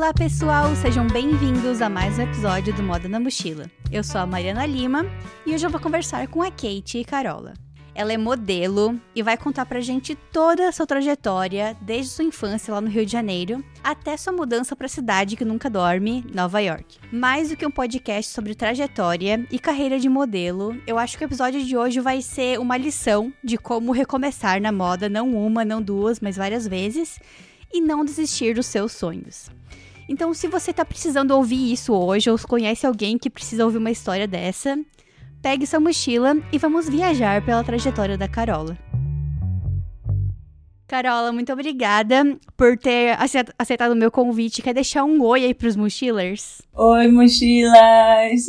Olá pessoal, sejam bem-vindos a mais um episódio do Moda na Mochila. Eu sou a Mariana Lima e hoje eu vou conversar com a Kate e Carola. Ela é modelo e vai contar pra gente toda a sua trajetória, desde sua infância lá no Rio de Janeiro até sua mudança para a cidade que nunca dorme, Nova York. Mais do que um podcast sobre trajetória e carreira de modelo, eu acho que o episódio de hoje vai ser uma lição de como recomeçar na moda, não uma, não duas, mas várias vezes, e não desistir dos seus sonhos. Então, se você está precisando ouvir isso hoje, ou conhece alguém que precisa ouvir uma história dessa, pegue sua mochila e vamos viajar pela trajetória da Carola. Carola, muito obrigada por ter aceitado o meu convite. Quer deixar um oi aí pros mochilers? Oi, mochilas!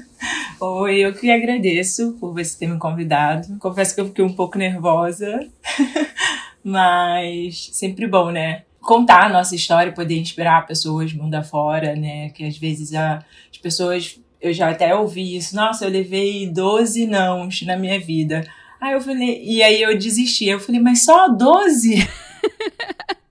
oi, eu que agradeço por você ter me convidado. Confesso que eu fiquei um pouco nervosa, mas sempre bom, né? Contar a nossa história, poder inspirar pessoas mundo afora, né? Que às vezes a, as pessoas eu já até ouvi isso, nossa, eu levei 12 nãos na minha vida. Aí eu falei, e aí eu desisti. Eu falei, mas só 12?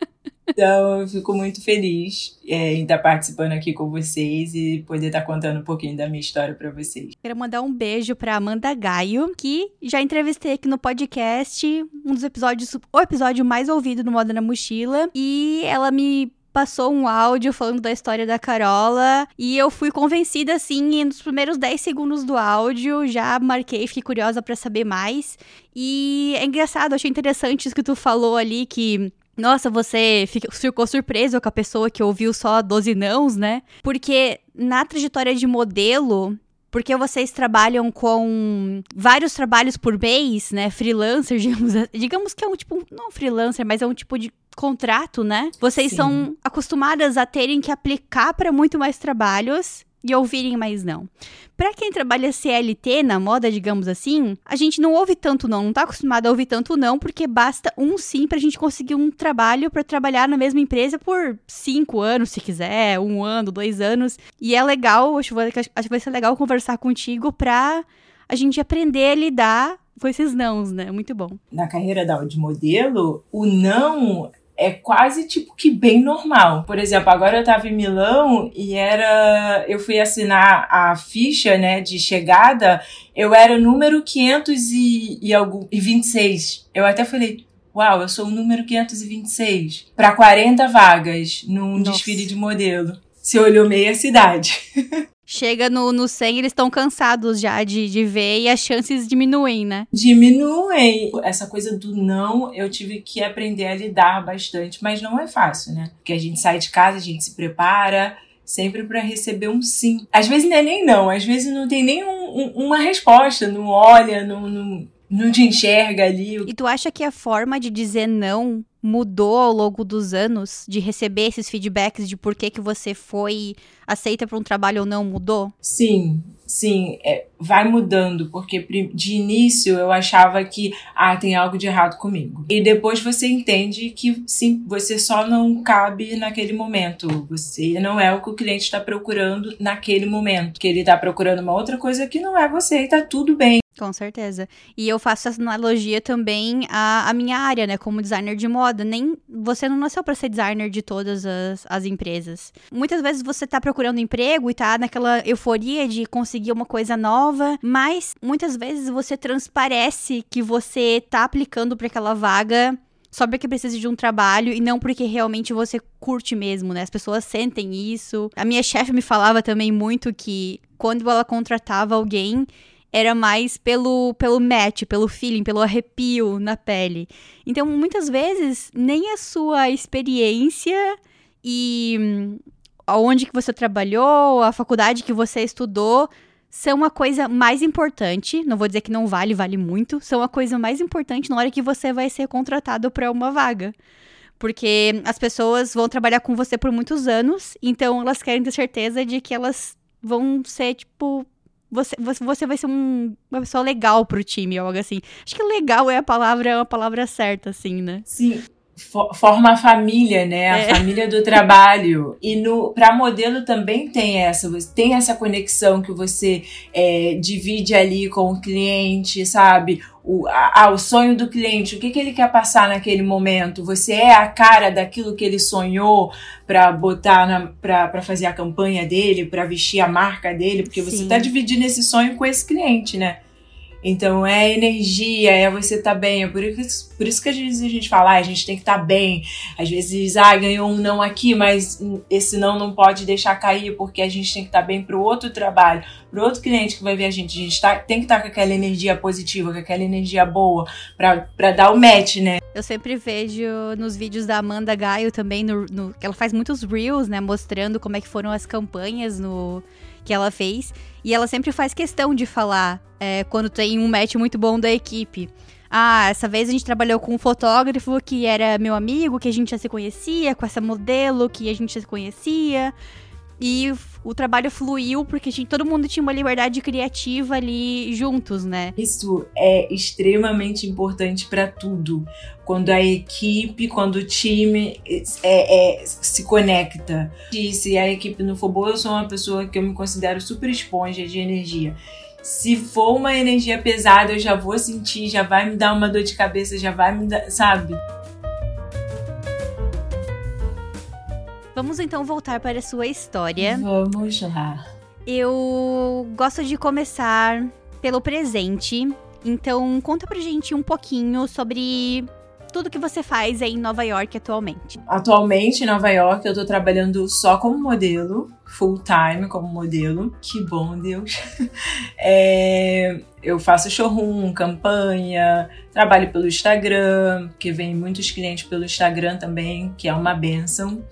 então eu fico muito feliz é, em estar participando aqui com vocês e poder estar contando um pouquinho da minha história para vocês. Quero mandar um beijo para Amanda Gaio, que já entrevistei aqui no podcast, um dos episódios, o episódio mais ouvido no Moda na Mochila, e ela me passou um áudio falando da história da Carola e eu fui convencida assim nos primeiros 10 segundos do áudio, já marquei, fiquei curiosa para saber mais. E é engraçado, achei interessante isso que tu falou ali que nossa, você ficou surpreso com a pessoa que ouviu só 12 nãos, né? Porque na trajetória de modelo, porque vocês trabalham com vários trabalhos por mês, né? Freelancer, digamos, digamos que é um tipo, não freelancer, mas é um tipo de contrato, né? Vocês Sim. são acostumadas a terem que aplicar para muito mais trabalhos e ouvirem mais não. Para quem trabalha CLT na moda, digamos assim, a gente não ouve tanto não, não tá acostumado a ouvir tanto não, porque basta um sim pra gente conseguir um trabalho para trabalhar na mesma empresa por cinco anos, se quiser, um ano, dois anos. E é legal, acho, acho que vai ser legal conversar contigo pra a gente aprender a lidar com esses nãos, né? Muito bom. Na carreira da, de modelo, o não é quase tipo que bem normal. Por exemplo, agora eu tava em Milão e era. Eu fui assinar a ficha, né, de chegada, eu era o número 526. Eu até falei. Uau, eu sou o número 526 para 40 vagas num Nossa. desfile de modelo. Você olhou meia cidade. chega no, no 100, eles estão cansados já de, de ver e as chances diminuem, né? Diminuem. Essa coisa do não, eu tive que aprender a lidar bastante, mas não é fácil, né? Porque a gente sai de casa, a gente se prepara, sempre para receber um sim. Às vezes não é nem não, às vezes não tem nem um, um, uma resposta, não olha, não, não, não te enxerga ali. E tu acha que a forma de dizer não mudou ao longo dos anos de receber esses feedbacks de por que, que você foi aceita para um trabalho ou não mudou? Sim, sim, é, vai mudando, porque de início eu achava que, ah, tem algo de errado comigo. E depois você entende que, sim, você só não cabe naquele momento. Você não é o que o cliente está procurando naquele momento. Que ele está procurando uma outra coisa que não é você e tá tudo bem. Com certeza. E eu faço essa analogia também à, à minha área, né? Como designer de moda. Nem você não nasceu para ser designer de todas as, as empresas. Muitas vezes você tá procurando emprego e tá naquela euforia de conseguir uma coisa nova, mas muitas vezes você transparece que você tá aplicando para aquela vaga só porque precisa de um trabalho e não porque realmente você curte mesmo, né? As pessoas sentem isso. A minha chefe me falava também muito que quando ela contratava alguém, era mais pelo, pelo match, pelo feeling, pelo arrepio na pele. Então, muitas vezes, nem a sua experiência e hum, aonde que você trabalhou, a faculdade que você estudou, são a coisa mais importante. Não vou dizer que não vale, vale muito. São a coisa mais importante na hora que você vai ser contratado para uma vaga. Porque as pessoas vão trabalhar com você por muitos anos, então elas querem ter certeza de que elas vão ser, tipo, você, você vai ser um, uma pessoa legal pro time, algo assim. Acho que legal é a palavra, é uma palavra certa, assim, né? Sim. Forma a família, né? A é. família do trabalho. E no para modelo também tem essa, tem essa conexão que você é, divide ali com o cliente, sabe? O, a, o sonho do cliente, o que, que ele quer passar naquele momento. Você é a cara daquilo que ele sonhou para botar para fazer a campanha dele, para vestir a marca dele, porque Sim. você está dividindo esse sonho com esse cliente, né? Então é energia, é você estar tá bem. É por isso, por isso que às vezes a gente fala, ah, a gente tem que estar tá bem. Às vezes, ah, ganhou um não aqui, mas esse não não pode deixar cair, porque a gente tem que estar tá bem para o outro trabalho, para outro cliente que vai ver a gente. A gente tá, tem que estar tá com aquela energia positiva, com aquela energia boa, para dar o match, né? Eu sempre vejo nos vídeos da Amanda Gaio também, no, no, ela faz muitos reels, né, mostrando como é que foram as campanhas no que ela fez. E ela sempre faz questão de falar é, quando tem um match muito bom da equipe. Ah, essa vez a gente trabalhou com um fotógrafo que era meu amigo, que a gente já se conhecia, com essa modelo que a gente já se conhecia. E o trabalho fluiu porque gente, todo mundo tinha uma liberdade criativa ali juntos, né? Isso é extremamente importante para tudo. Quando a equipe, quando o time é, é, se conecta. E se a equipe não for boa, eu sou uma pessoa que eu me considero super esponja de energia. Se for uma energia pesada, eu já vou sentir, já vai me dar uma dor de cabeça, já vai me dar, sabe? Vamos então voltar para a sua história. Vamos lá. Eu gosto de começar pelo presente. Então, conta pra gente um pouquinho sobre tudo que você faz aí em Nova York atualmente. Atualmente em Nova York eu tô trabalhando só como modelo, full time como modelo. Que bom, Deus. É, eu faço showroom, campanha, trabalho pelo Instagram, que vem muitos clientes pelo Instagram também, que é uma benção.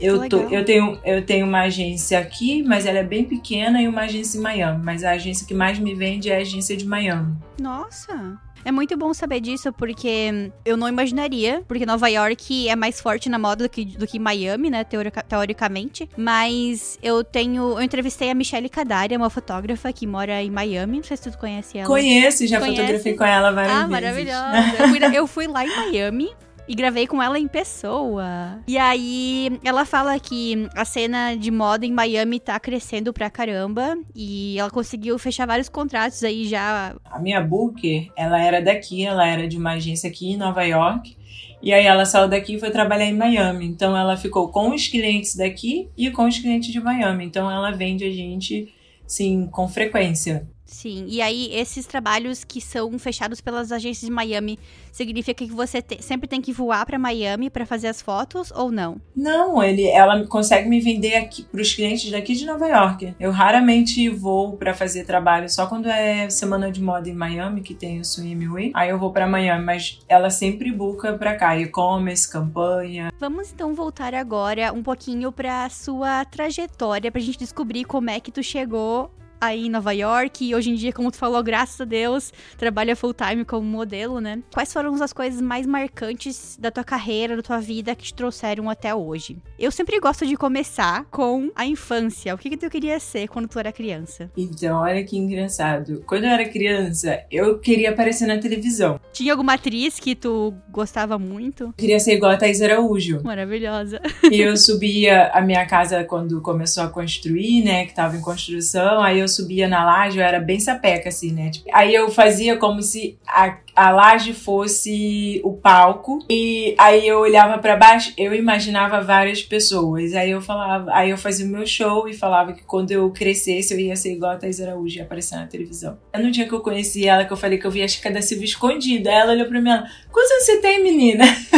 Eu, tô, eu, tenho, eu tenho uma agência aqui, mas ela é bem pequena, e uma agência em Miami. Mas a agência que mais me vende é a agência de Miami. Nossa! É muito bom saber disso, porque eu não imaginaria, porque Nova York é mais forte na moda do que, do que Miami, né, teorica, teoricamente. Mas eu tenho. Eu entrevistei a Michelle Kadari, uma fotógrafa que mora em Miami. Não sei se tu conhece ela. Conheço, já Conhece? fotografei com ela várias ah, vezes. maravilhosa. Eu fui, eu fui lá em Miami e gravei com ela em pessoa. E aí ela fala que a cena de moda em Miami tá crescendo pra caramba e ela conseguiu fechar vários contratos aí já. A minha booker, ela era daqui, ela era de uma agência aqui em Nova York. E aí ela saiu daqui e foi trabalhar em Miami. Então ela ficou com os clientes daqui e com os clientes de Miami. Então ela vende a gente, sim, com frequência. Sim, e aí esses trabalhos que são fechados pelas agências de Miami, significa que você te, sempre tem que voar para Miami para fazer as fotos ou não? Não, ele, ela consegue me vender aqui para os clientes daqui de Nova York. Eu raramente vou para fazer trabalho só quando é semana de moda em Miami que tem o Swim Week. Aí eu vou para Miami, mas ela sempre busca para cá, e-commerce, campanha. Vamos então voltar agora um pouquinho para sua trajetória pra gente descobrir como é que tu chegou aí em Nova York e hoje em dia, como tu falou, graças a Deus, trabalha full time como modelo, né? Quais foram as coisas mais marcantes da tua carreira, da tua vida que te trouxeram até hoje? Eu sempre gosto de começar com a infância. O que que tu queria ser quando tu era criança? Então, olha que engraçado. Quando eu era criança, eu queria aparecer na televisão. Tinha alguma atriz que tu gostava muito? Eu queria ser igual a Thais Araújo. Maravilhosa. E eu subia a minha casa quando começou a construir, né, que tava em construção, aí eu eu subia na laje, eu era bem sapeca, assim, né? Tipo, aí eu fazia como se a, a laje fosse o palco. E aí eu olhava para baixo, eu imaginava várias pessoas. Aí eu falava, aí eu fazia o meu show e falava que quando eu crescesse eu ia ser igual a Thais Araújo e aparecer na televisão. No dia que eu conheci ela, que eu falei que eu vi a Chica da Silva escondida, ela olhou pra mim e quantos anos você tem, menina?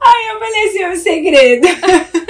aí eu falei assim, é um segredo.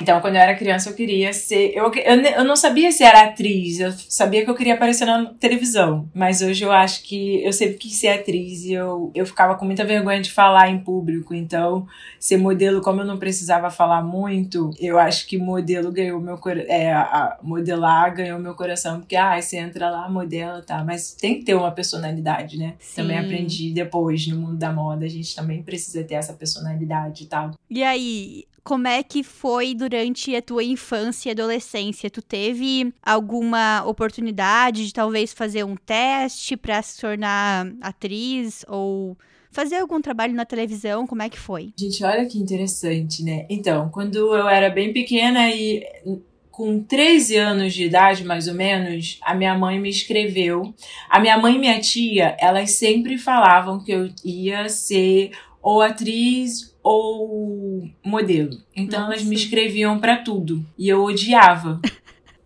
Então, quando eu era criança, eu queria ser. Eu, eu, eu não sabia se era atriz, eu sabia que eu queria aparecer na televisão. Mas hoje eu acho que eu sempre quis ser atriz e eu, eu ficava com muita vergonha de falar em público. Então, ser modelo, como eu não precisava falar muito, eu acho que modelo ganhou meu coração. É, modelar ganhou meu coração, porque, ah, você entra lá, modela, tá. Mas tem que ter uma personalidade, né? Sim. Também aprendi depois no mundo da moda, a gente também precisa ter essa personalidade e tal. E aí, como é que foi durante a tua infância e adolescência? Tu teve alguma oportunidade de talvez fazer um teste para se tornar atriz ou fazer algum trabalho na televisão? Como é que foi? Gente, olha que interessante, né? Então, quando eu era bem pequena e com 13 anos de idade, mais ou menos, a minha mãe me escreveu. A minha mãe e minha tia, elas sempre falavam que eu ia ser ou atriz ou modelo. Então Nossa. elas me escreviam para tudo e eu odiava.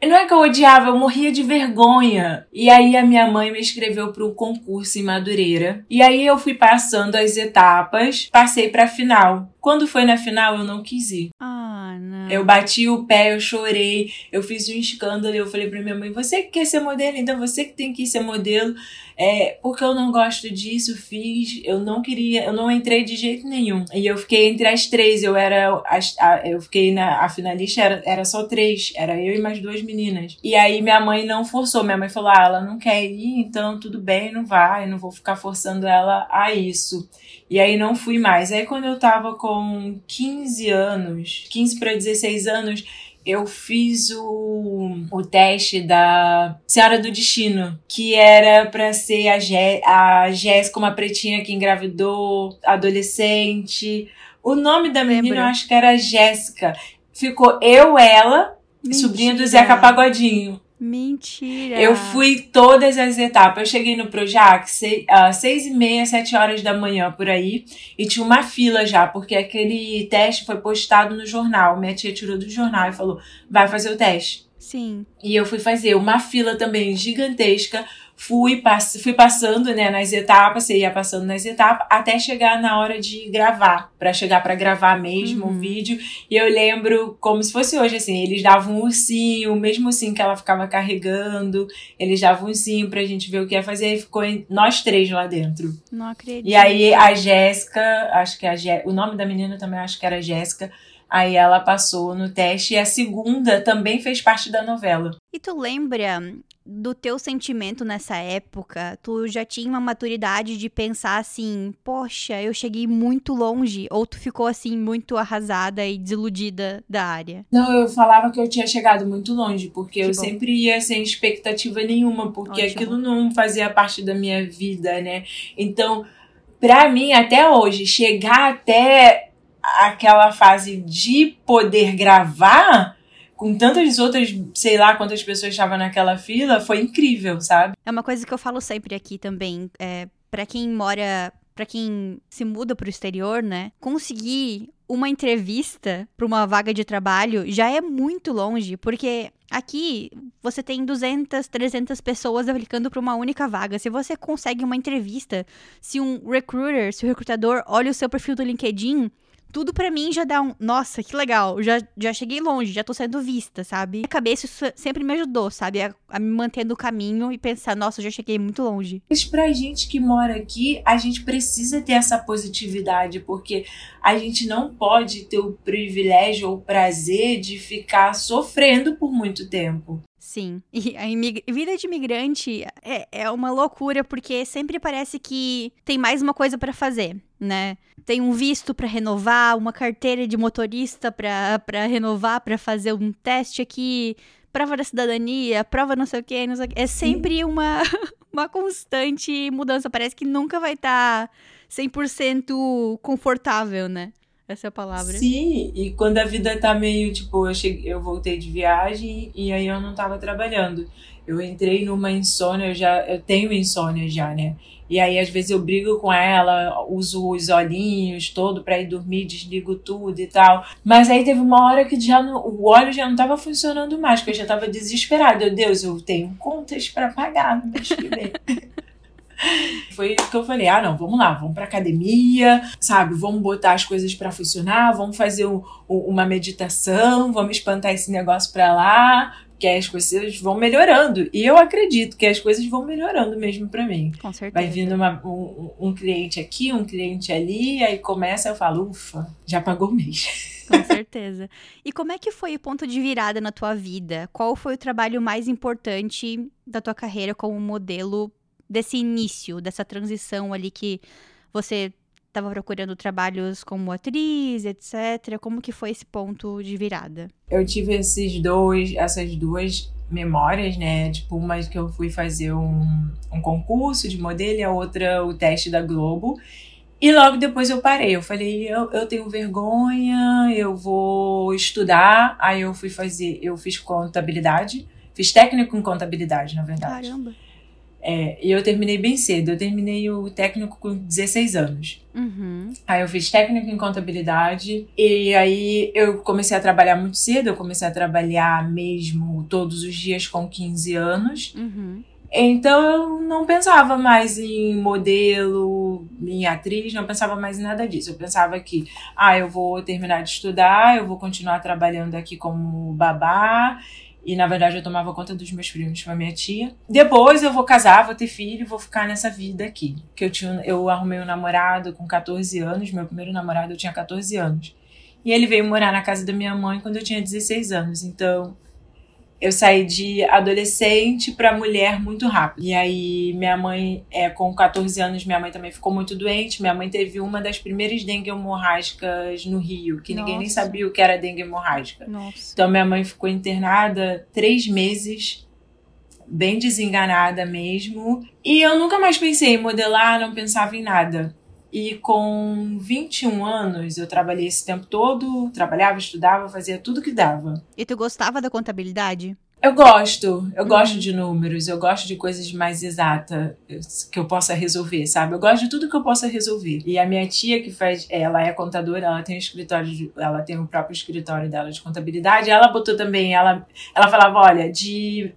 Não é que eu odiava, eu morria de vergonha. E aí a minha mãe me escreveu para um concurso em Madureira. E aí eu fui passando as etapas, passei para a final. Quando foi na final, eu não quis ir. Ah, não. Eu bati o pé, eu chorei, eu fiz um escândalo. Eu falei pra minha mãe: você que quer ser modelo, então você que tem que ser modelo. É, porque eu não gosto disso, fiz, eu não queria, eu não entrei de jeito nenhum. E eu fiquei entre as três, eu era, a, eu fiquei na, a finalista era, era só três, era eu e mais duas meninas. E aí minha mãe não forçou, minha mãe falou: ah, ela não quer ir, então tudo bem, não vai, não vou ficar forçando ela a isso. E aí não fui mais. Aí quando eu tava com 15 anos, 15 para 16 anos, eu fiz o, o teste da Senhora do Destino, que era para ser a, Jé, a Jéssica, uma pretinha que engravidou, adolescente. O nome da menina eu acho que era Jéssica. Ficou eu, ela, Mentira. sobrinha do Zeca Pagodinho. Mentira! Eu fui todas as etapas. Eu cheguei no Projac seis, uh, seis e meia, sete horas da manhã por aí. E tinha uma fila já, porque aquele teste foi postado no jornal. Minha tia tirou do jornal e falou: vai fazer o teste. Sim. E eu fui fazer uma fila também gigantesca fui, pass fui passando né, nas etapas, você ia passando nas etapas, até chegar na hora de gravar, para chegar para gravar mesmo uhum. o vídeo. E eu lembro como se fosse hoje, assim, eles davam um ursinho, o mesmo ursinho que ela ficava carregando, eles davam um ursinho pra gente ver o que ia fazer, e ficou nós três lá dentro. Não acredito. E aí a Jéssica, acho que a Jé o nome da menina também acho que era Jéssica, Aí ela passou no teste e a segunda também fez parte da novela. E tu lembra do teu sentimento nessa época, tu já tinha uma maturidade de pensar assim, poxa, eu cheguei muito longe, ou tu ficou assim muito arrasada e desiludida da área? Não, eu falava que eu tinha chegado muito longe, porque que eu bom. sempre ia sem expectativa nenhuma, porque Ótimo. aquilo não fazia parte da minha vida, né? Então, para mim até hoje, chegar até aquela fase de poder gravar com tantas outras, sei lá quantas pessoas estavam naquela fila, foi incrível, sabe? É uma coisa que eu falo sempre aqui também. É, para quem mora, para quem se muda pro exterior, né? Conseguir uma entrevista para uma vaga de trabalho já é muito longe, porque aqui você tem 200, 300 pessoas aplicando para uma única vaga. Se você consegue uma entrevista, se um recruiter, se o recrutador olha o seu perfil do LinkedIn, tudo para mim já dá um, nossa, que legal, já, já cheguei longe, já tô sendo vista, sabe? A cabeça sempre me ajudou, sabe? A, a me manter no caminho e pensar, nossa, já cheguei muito longe. Mas pra gente que mora aqui, a gente precisa ter essa positividade, porque a gente não pode ter o privilégio ou o prazer de ficar sofrendo por muito tempo. Sim. E a vida de imigrante é, é uma loucura, porque sempre parece que tem mais uma coisa para fazer, né? Tem um visto para renovar, uma carteira de motorista para renovar, para fazer um teste aqui, prova da cidadania, prova não sei o que, não sei o que. É sempre uma, uma constante mudança. Parece que nunca vai estar tá 100% confortável, né? Essa é a palavra. Sim, e quando a vida tá meio, tipo, eu, cheguei, eu voltei de viagem e aí eu não tava trabalhando. Eu entrei numa insônia, eu já eu tenho insônia já, né? E aí às vezes eu brigo com ela, uso os olhinhos todo para ir dormir, desligo tudo e tal. Mas aí teve uma hora que já não, o óleo já não tava funcionando mais, porque eu já tava desesperada. Meu Deus, eu tenho contas para pagar no mês que vem. Foi que eu falei: ah, não, vamos lá, vamos pra academia, sabe? Vamos botar as coisas para funcionar, vamos fazer um, uma meditação, vamos espantar esse negócio pra lá, que as coisas vão melhorando. E eu acredito que as coisas vão melhorando mesmo para mim. Com certeza. Vai vindo uma, um, um, cliente aqui, um cliente ali, aí começa, eu falo, ufa, já pagou o mês. Com certeza. E como é que foi o ponto de virada na tua vida? Qual foi o trabalho mais importante da tua carreira como modelo desse início, dessa transição ali que você estava procurando trabalhos como atriz, etc. Como que foi esse ponto de virada? Eu tive esses dois, essas duas memórias, né? Tipo, uma que eu fui fazer um, um concurso de modelo e a outra o teste da Globo. E logo depois eu parei. Eu falei, eu, eu tenho vergonha, eu vou estudar. Aí eu fui fazer, eu fiz contabilidade, fiz técnico em contabilidade, na verdade. Caramba. É, e eu terminei bem cedo. Eu terminei o técnico com 16 anos. Uhum. Aí eu fiz técnico em contabilidade. E aí eu comecei a trabalhar muito cedo. Eu comecei a trabalhar mesmo todos os dias com 15 anos. Uhum. Então eu não pensava mais em modelo, em atriz, não pensava mais em nada disso. Eu pensava que, ah, eu vou terminar de estudar, eu vou continuar trabalhando aqui como babá. E na verdade eu tomava conta dos meus primos com a minha tia. Depois eu vou casar, vou ter filho, vou ficar nessa vida aqui. Que eu tinha, eu arrumei um namorado com 14 anos, meu primeiro namorado eu tinha 14 anos. E ele veio morar na casa da minha mãe quando eu tinha 16 anos. Então, eu saí de adolescente para mulher muito rápido. E aí, minha mãe, é, com 14 anos, minha mãe também ficou muito doente. Minha mãe teve uma das primeiras dengue hemorrágicas no Rio, que ninguém nem Nossa. sabia o que era dengue hemorrágica. Nossa. Então, minha mãe ficou internada três meses, bem desenganada mesmo. E eu nunca mais pensei em modelar, não pensava em nada. E com 21 anos, eu trabalhei esse tempo todo, trabalhava, estudava, fazia tudo que dava. E tu gostava da contabilidade? Eu gosto, eu gosto de números, eu gosto de coisas mais exatas que eu possa resolver, sabe? Eu gosto de tudo que eu possa resolver. E a minha tia que faz, ela é contadora, ela tem um escritório, de, ela tem o próprio escritório dela de contabilidade. Ela botou também, ela, ela falava, olha, de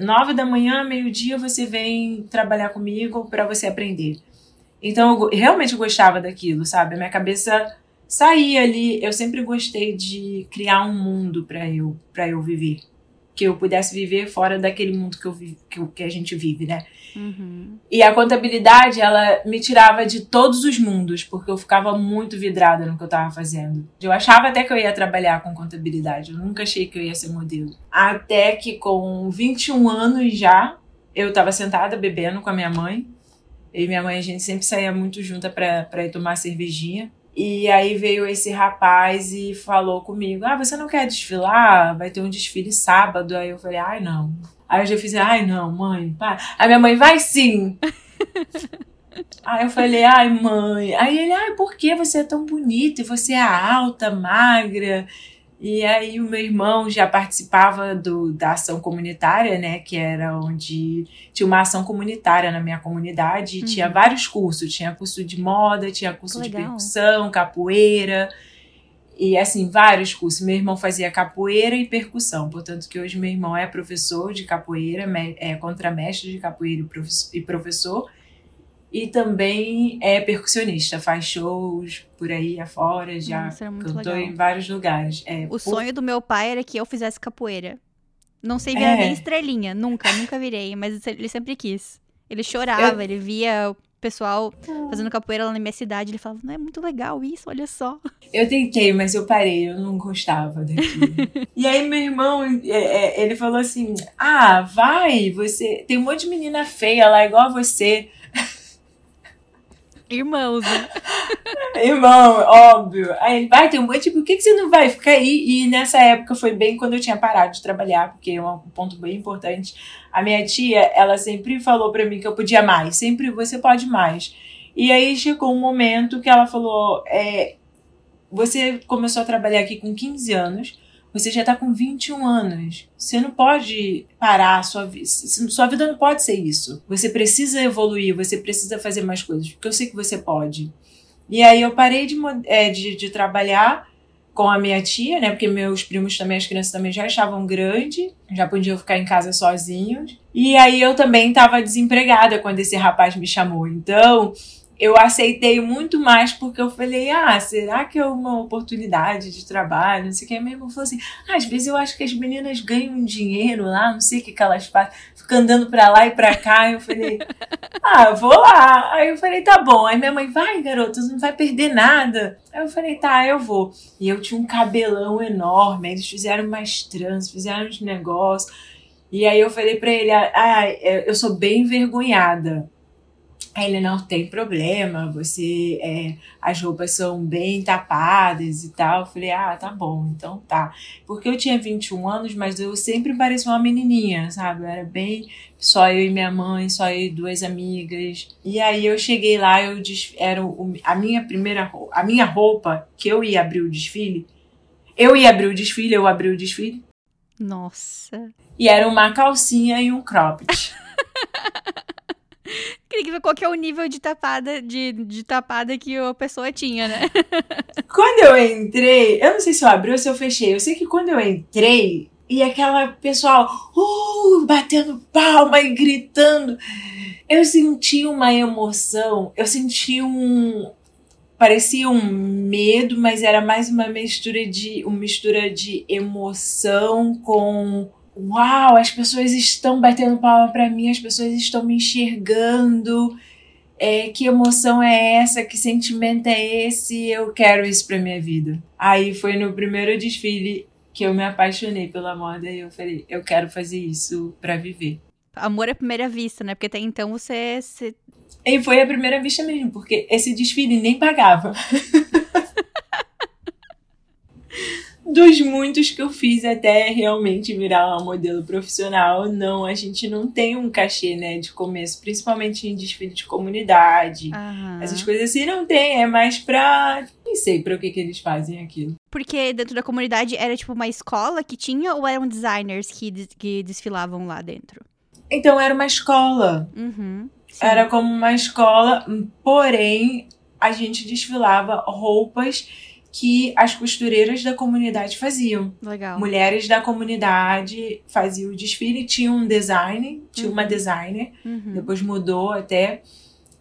nove da manhã, meio-dia você vem trabalhar comigo para você aprender. Então eu realmente gostava daquilo, sabe? A minha cabeça saía ali. Eu sempre gostei de criar um mundo para eu, para eu viver que eu pudesse viver fora daquele mundo que, eu que, eu- que a gente vive, né? Uhum. E a contabilidade, ela me tirava de todos os mundos, porque eu ficava muito vidrada no que eu tava fazendo. Eu achava até que eu ia trabalhar com contabilidade, eu nunca achei que eu ia ser modelo. Até que com 21 anos já, eu tava sentada bebendo com a minha mãe. Eu e minha mãe, a gente sempre saía muito junta pra, pra ir tomar cervejinha. E aí veio esse rapaz e falou comigo: Ah, você não quer desfilar? Vai ter um desfile sábado. Aí eu falei: Ai, não. Aí eu já fiz: Ai, não, mãe. Pá. Aí minha mãe: Vai sim. Aí eu falei, ai, mãe. Aí ele, ai, por que você é tão bonita? E você é alta, magra. E aí o meu irmão já participava do, da ação comunitária, né? Que era onde tinha uma ação comunitária na minha comunidade. Uhum. tinha vários cursos. Tinha curso de moda, tinha curso Que de legal. percussão, capoeira. E assim, vários cursos. Meu irmão fazia capoeira e percussão. Portanto, que hoje meu irmão é professor de capoeira, é contramestre de capoeira e professor. E também é percussionista, faz shows por aí afora, já Nossa, cantou legal. em vários lugares. É, O por- sonho do meu pai era que eu fizesse capoeira. Não sei virar É. nem estrelinha, nunca, nunca virei, mas ele sempre quis. Ele chorava, ele via o pessoal fazendo capoeira lá na minha cidade, ele falava, não é muito legal isso, olha só. Eu tentei, mas eu parei, eu não gostava daquilo. e aí meu irmão, é, é, ele falou assim, ah, vai, você... Tem um monte de menina feia lá, igual a você. Irmãos, né? Irmão, óbvio. Aí ele vai, tem um monte, por que, que você não vai ficar aí? E nessa época foi bem quando eu tinha parado de trabalhar, porque é um ponto bem importante. A minha tia, ela sempre falou pra mim que eu podia mais, sempre você pode mais. E aí chegou um momento que ela falou: é, você começou a trabalhar aqui com 15 anos, você já tá com 21 anos. Você não pode parar a sua vida. Sua vida não pode ser isso. Você precisa evoluir, você precisa fazer mais coisas, porque eu sei que você pode. E aí eu parei de, é, de, de trabalhar com a minha tia, né? Porque meus primos também, as crianças também já estavam grandes, já podiam ficar em casa sozinhos. E aí eu também estava desempregada quando esse rapaz me chamou. Então eu aceitei muito mais porque eu falei, ah, será que é uma oportunidade de trabalho? Não sei o que. Aí meu irmão falou assim, ah, às vezes eu acho que as meninas ganham dinheiro lá, não sei o que, que elas fazem, ficam andando pra lá e pra cá. Eu falei, ah, eu vou lá. Aí eu falei, tá bom. Aí minha mãe, vai, garoto, não vai perder nada. Aí eu falei, tá, eu vou. E eu tinha um cabelão enorme, eles fizeram umas trans, fizeram uns negócios. E aí eu falei pra ele, ah, eu sou bem envergonhada. Aí ele não tem problema, você é, as roupas são bem tapadas e tal. Eu falei, ah, tá bom, então tá. Porque eu tinha 21 anos, mas eu sempre parecia uma menininha, sabe? Eu era bem só eu e minha mãe, só eu e duas amigas. E aí eu cheguei lá, eu era o, a minha primeira a minha roupa que eu ia abrir o desfile. Eu ia abrir o desfile, eu abri o desfile. Nossa. E era uma calcinha e um cropped. Ver qual que é o nível de tapada, de, de tapada que a pessoa tinha, né? quando eu entrei, eu não sei se eu abri ou se eu fechei. Eu sei que quando eu entrei, e aquela pessoal uh, batendo palma e gritando, eu senti uma emoção, eu senti um. Parecia um medo, mas era mais uma mistura de uma mistura de emoção com uau, as pessoas estão batendo palma para mim, as pessoas estão me enxergando. É, que emoção é essa? Que sentimento é esse? Eu quero isso para minha vida. Aí foi no primeiro desfile que eu me apaixonei pela moda e eu falei, eu quero fazer isso para viver. Amor à primeira vista, né? Porque até então você, você... E foi a primeira vista mesmo, porque esse desfile nem pagava. dos muitos que eu fiz até realmente virar uma modelo profissional, não, a gente não tem um cachê, né, de começo, principalmente em desfile de comunidade. Uhum. Essas coisas assim não tem, é mais pra. Nem sei pra o que, que eles fazem aquilo. Porque dentro da comunidade era tipo uma escola que tinha ou eram designers que, que desfilavam lá dentro? Então era uma escola. Uhum, era como uma escola, porém a gente desfilava roupas que as costureiras da comunidade faziam. Legal. Mulheres da comunidade faziam o desfile, tinha um design, tinha uhum. uma designer, uhum. depois mudou até.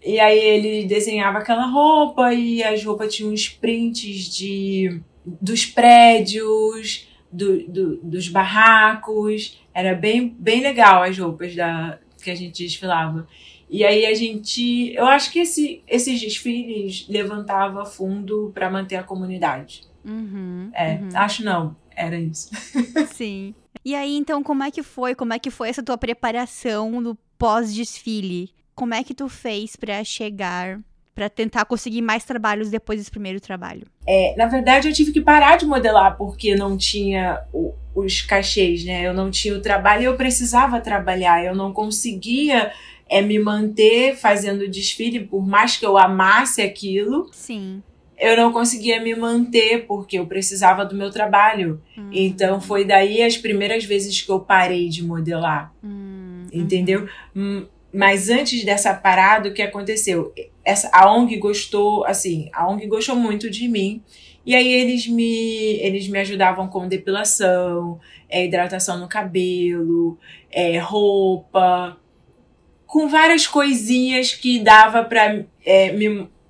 E aí ele desenhava aquela roupa e as roupas tinham uns prints de, dos prédios, do, do, dos barracos. Era bem, bem legal as roupas da, que a gente desfilava. E aí a gente, eu acho que esse, esses desfiles levantava fundo para manter a comunidade. Uhum, é, uhum. acho não, era isso. Sim. E aí então como é que foi? Como é que foi essa tua preparação no pós-desfile? Como é que tu fez para chegar para tentar conseguir mais trabalhos depois desse primeiro trabalho? É, na verdade, eu tive que parar de modelar porque não tinha o, os cachês, né? Eu não tinha o trabalho e eu precisava trabalhar. Eu não conseguia é me manter fazendo desfile, por mais que eu amasse aquilo. Sim. Eu não conseguia me manter porque eu precisava do meu trabalho. Uhum. Então foi daí as primeiras vezes que eu parei de modelar. Uhum. Entendeu? Hum, mas antes dessa parada, o que aconteceu? Essa, a ONG gostou, assim, a ONG gostou muito de mim. E aí eles me, eles me ajudavam com depilação, é, hidratação no cabelo, é, roupa, com várias coisinhas que dava para é,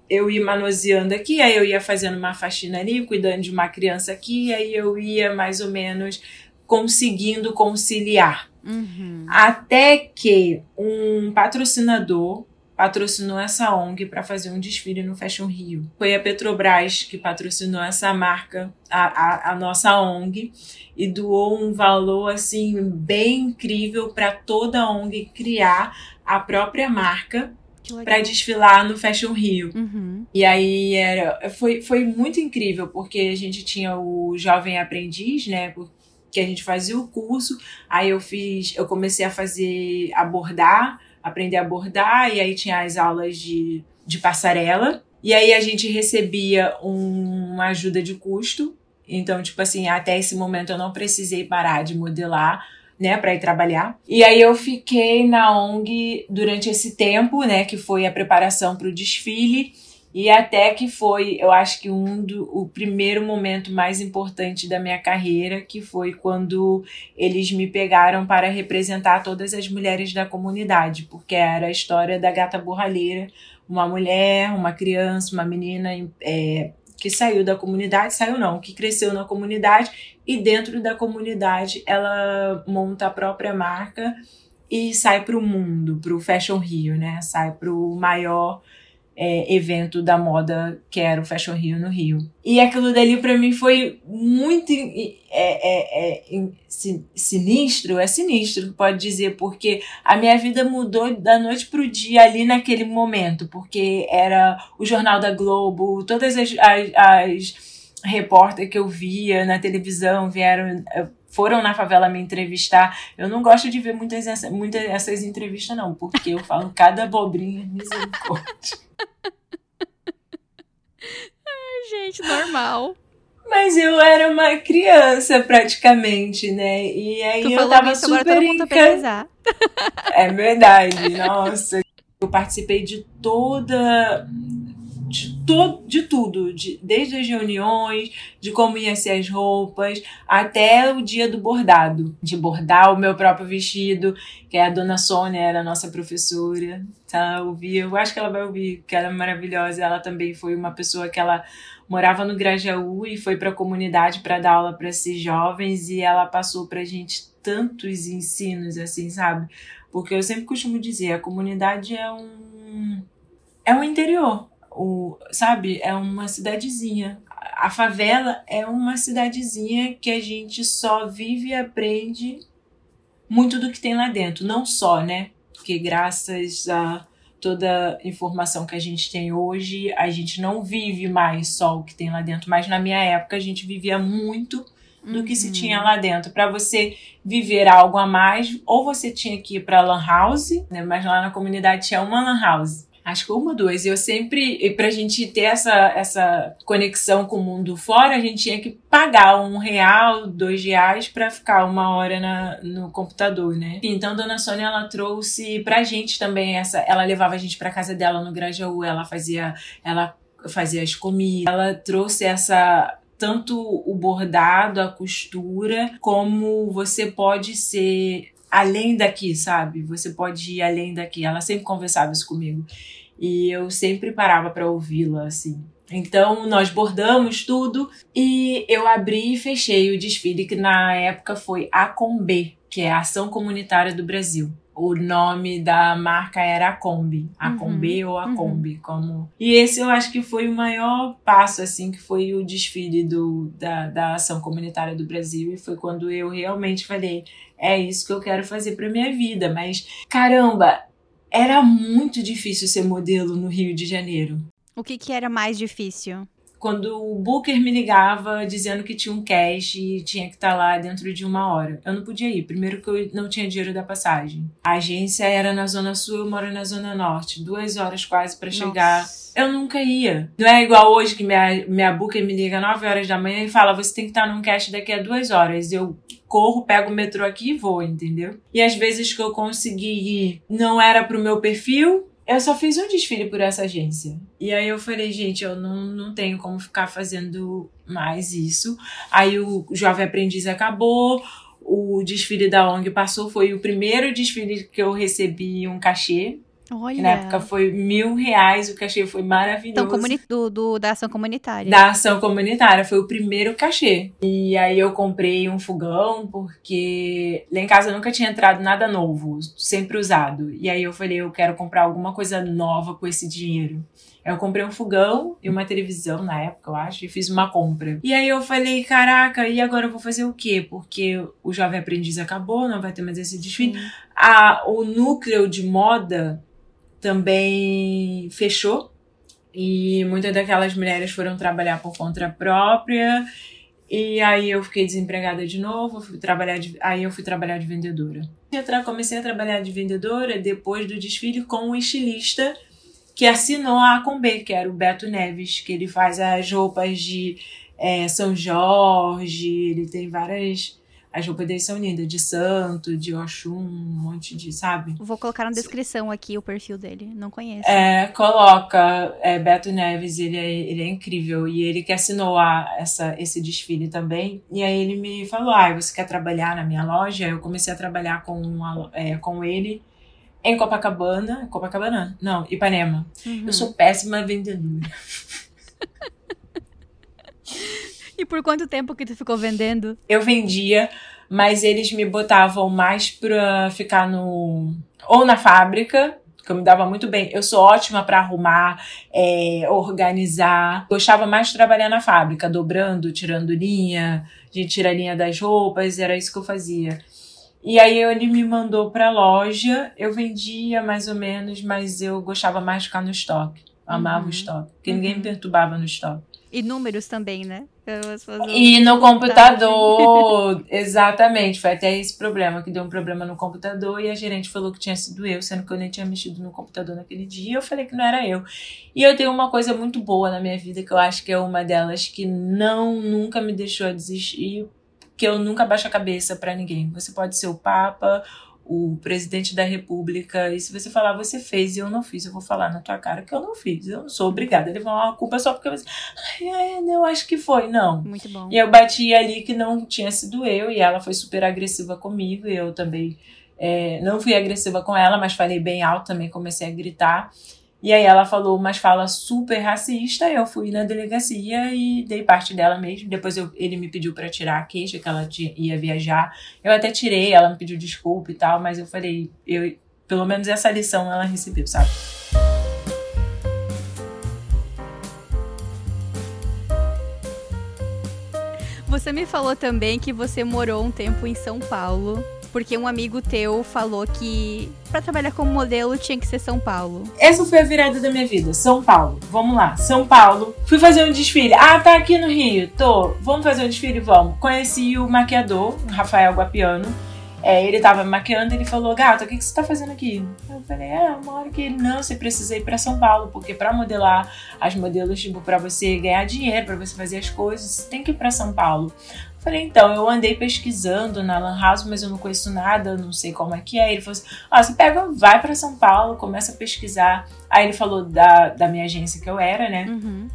eu ir manuseando aqui, aí eu ia fazendo uma faxina ali, cuidando de uma criança aqui, aí eu ia mais ou menos conseguindo conciliar. Uhum. Até que um patrocinador patrocinou essa ONG para fazer um desfile no Fashion Rio. Foi a Petrobras que patrocinou essa marca, a, a, a nossa ONG, e doou um valor assim bem incrível para toda a ONG criar a própria marca para desfilar no Fashion Rio. Uhum. E aí era, foi, foi muito incrível, porque a gente tinha o jovem aprendiz, né? Que a gente fazia o curso. Aí eu fiz, eu comecei a fazer abordar, aprender a bordar, e aí tinha as aulas de, de passarela. E aí a gente recebia um, uma ajuda de custo. Então, tipo assim, até esse momento eu não precisei parar de modelar né, para ir trabalhar. E aí eu fiquei na ONG durante esse tempo, né, que foi a preparação para o desfile e até que foi, eu acho que um do, o primeiro momento mais importante da minha carreira, que foi quando eles me pegaram para representar todas as mulheres da comunidade, porque era a história da gata borralheira, uma mulher, uma criança, uma menina é, que saiu da comunidade, saiu não, que cresceu na comunidade e dentro da comunidade ela monta a própria marca e sai para o mundo, para o Fashion Rio, né? Sai para o maior é, evento da moda que era o Fashion Rio no Rio. E aquilo dali para mim foi muito é, é, é, sinistro, é sinistro, pode dizer, porque a minha vida mudou da noite pro dia ali naquele momento, porque era o Jornal da Globo, todas as, as, as repórteres que eu via na televisão vieram foram na favela me entrevistar. Eu não gosto de ver muitas, muitas essas entrevistas, não, porque eu falo cada abobrinha, misericórdia. Ai, gente, normal. Mas eu era uma criança, praticamente, né? E aí tu eu tava isso, super agora todo mundo encan... É verdade, nossa. Eu participei de toda de, to, de tudo, de, desde as reuniões, de como iam ser as roupas, até o dia do bordado, de bordar o meu próprio vestido, que é a dona Sônia, era a nossa professora, tá? Ouvir, eu acho que ela vai ouvir, que ela é maravilhosa, ela também foi uma pessoa que ela morava no Grajaú e foi para a comunidade para dar aula para esses jovens e ela passou para a gente tantos ensinos assim, sabe? Porque eu sempre costumo dizer, a comunidade é um é um interior, o, sabe, é uma cidadezinha. A favela é uma cidadezinha que a gente só vive e aprende muito do que tem lá dentro. Não só, né? Porque graças a toda a informação que a gente tem hoje, a gente não vive mais só o que tem lá dentro. Mas na minha época a gente vivia muito do uhum. que se tinha uhum. lá dentro. Para você viver algo a mais, ou você tinha que ir para lan house, né? Mas lá na comunidade tinha uma lan house. Acho que uma duas. Eu sempre, e pra gente ter essa, essa conexão com o mundo fora, a gente tinha que pagar um real, dois reais para ficar uma hora na, no computador, né? Então, Dona Sônia, ela trouxe pra gente também essa. Ela levava a gente pra casa dela no Grajaú, ela fazia. Ela fazia as comidas, ela trouxe essa tanto o bordado, a costura, como você pode ser além daqui, sabe? Você pode ir além daqui. Ela sempre conversava isso comigo. E eu sempre parava para ouvi-la, assim. Então, nós bordamos tudo e eu abri e fechei o desfile, que na época foi Acomb, que é a Ação Comunitária do Brasil o nome da marca era a Kombi, a Kombi uhum, ou a uhum. Como. E esse eu acho que foi o maior passo assim, que foi o desfile do, da, da ação comunitária do Brasil e foi quando eu realmente falei, é isso que eu quero fazer para minha vida, mas caramba, era muito difícil ser modelo no Rio de Janeiro. O que que era mais difícil? Quando o Booker me ligava dizendo que tinha um cash e tinha que estar tá lá dentro de uma hora. Eu não podia ir, primeiro que eu não tinha dinheiro da passagem. A agência era na Zona Sul, eu moro na Zona Norte. Duas horas quase para chegar. Eu nunca ia. Não é igual hoje que minha, minha Booker me liga 9 horas da manhã e fala: você tem que estar tá num cash daqui a duas horas. Eu corro, pego o metrô aqui e vou, entendeu? E às vezes que eu consegui ir não era pro meu perfil, eu só fiz um desfile por essa agência. E aí eu falei, gente, eu não, não tenho como ficar fazendo mais isso. Aí o Jovem Aprendiz acabou, o desfile da ONG passou, foi o primeiro desfile que eu recebi um cachê. Olha. Na época foi mil reais, o cachê foi maravilhoso. Então, do, do, da ação comunitária. Da ação comunitária, foi o primeiro cachê. E aí eu comprei um fogão, porque lá em casa nunca tinha entrado nada novo, sempre usado. E aí eu falei, eu quero comprar alguma coisa nova com esse dinheiro. Eu comprei um fogão e uma televisão na época, eu acho, e fiz uma compra. E aí eu falei, caraca, e agora eu vou fazer o quê? Porque o Jovem Aprendiz acabou, não vai ter mais esse desfile. A, o núcleo de moda também fechou e muitas daquelas mulheres foram trabalhar por conta própria. E aí eu fiquei desempregada de novo, fui trabalhar de, aí eu fui trabalhar de vendedora. Eu comecei a trabalhar de vendedora depois do desfile com um estilista que assinou a Combe, que era o Beto Neves, que ele faz as roupas de é, São Jorge, ele tem várias as roupas deles são lindas, de santo, de Oxum, um monte de, sabe? Vou colocar na descrição aqui o perfil dele, não conheço. É, coloca, é, Beto Neves, ele é, ele é incrível, e ele que assinou a, essa, esse desfile também, e aí ele me falou, ah, você quer trabalhar na minha loja? Eu comecei a trabalhar com, uma, é, com ele em Copacabana, Copacabana? Não, Ipanema. Uhum. Eu sou péssima vendedora. E por quanto tempo que tu ficou vendendo? Eu vendia, mas eles me botavam mais pra ficar no. Ou na fábrica, que eu me dava muito bem. Eu sou ótima para arrumar, é, organizar. Gostava mais de trabalhar na fábrica, dobrando, tirando linha, de tirar linha das roupas, era isso que eu fazia. E aí ele me mandou pra loja, eu vendia mais ou menos, mas eu gostava mais de ficar no estoque. Amava uhum. o estoque, porque uhum. ninguém me perturbava no estoque. E números também, né? E no computador, exatamente. Foi até esse problema, que deu um problema no computador e a gerente falou que tinha sido eu, sendo que eu nem tinha mexido no computador naquele dia. Eu falei que não era eu. E eu tenho uma coisa muito boa na minha vida, que eu acho que é uma delas que não, nunca me deixou desistir, que eu nunca baixo a cabeça para ninguém. Você pode ser o Papa, o presidente da república, e se você falar você fez e eu não fiz, eu vou falar na tua cara que eu não fiz, eu não sou obrigada a levar uma culpa só porque você, ai, eu acho que foi, não. Muito bom. E eu bati ali que não tinha sido eu, e ela foi super agressiva comigo, e eu também é, não fui agressiva com ela, mas falei bem alto também, comecei a gritar. E aí ela falou umas falas super racista, eu fui na delegacia e dei parte dela mesmo. Depois eu, ele me pediu para tirar a queixa, que ela ia viajar. Eu até tirei, ela me pediu desculpa e tal, mas eu falei, eu, pelo menos essa lição ela recebeu, sabe? Você me falou também que você morou um tempo em São Paulo porque um amigo teu falou que para trabalhar como modelo tinha que ser São Paulo. Essa foi a virada da minha vida. São Paulo. Vamos lá. São Paulo. Fui fazer um desfile. Ah, tá aqui no Rio. Tô. Vamos fazer um desfile? Vamos. Conheci o maquiador, o Rafael Guapiano. É, ele tava me maquiando ele falou, gata, o que, que você tá fazendo aqui? Eu falei, é, uma hora que ele, não, você precisa ir pra São Paulo, porque para modelar as modelos, tipo, pra você ganhar dinheiro, para você fazer as coisas, você tem que ir pra São Paulo. Falei, então, eu andei pesquisando na Lan House, mas eu não conheço nada, não sei como é que é. Ele falou assim: ah, você pega, vai para São Paulo, começa a pesquisar. Aí ele falou da, da minha agência que eu era, né? Uhum.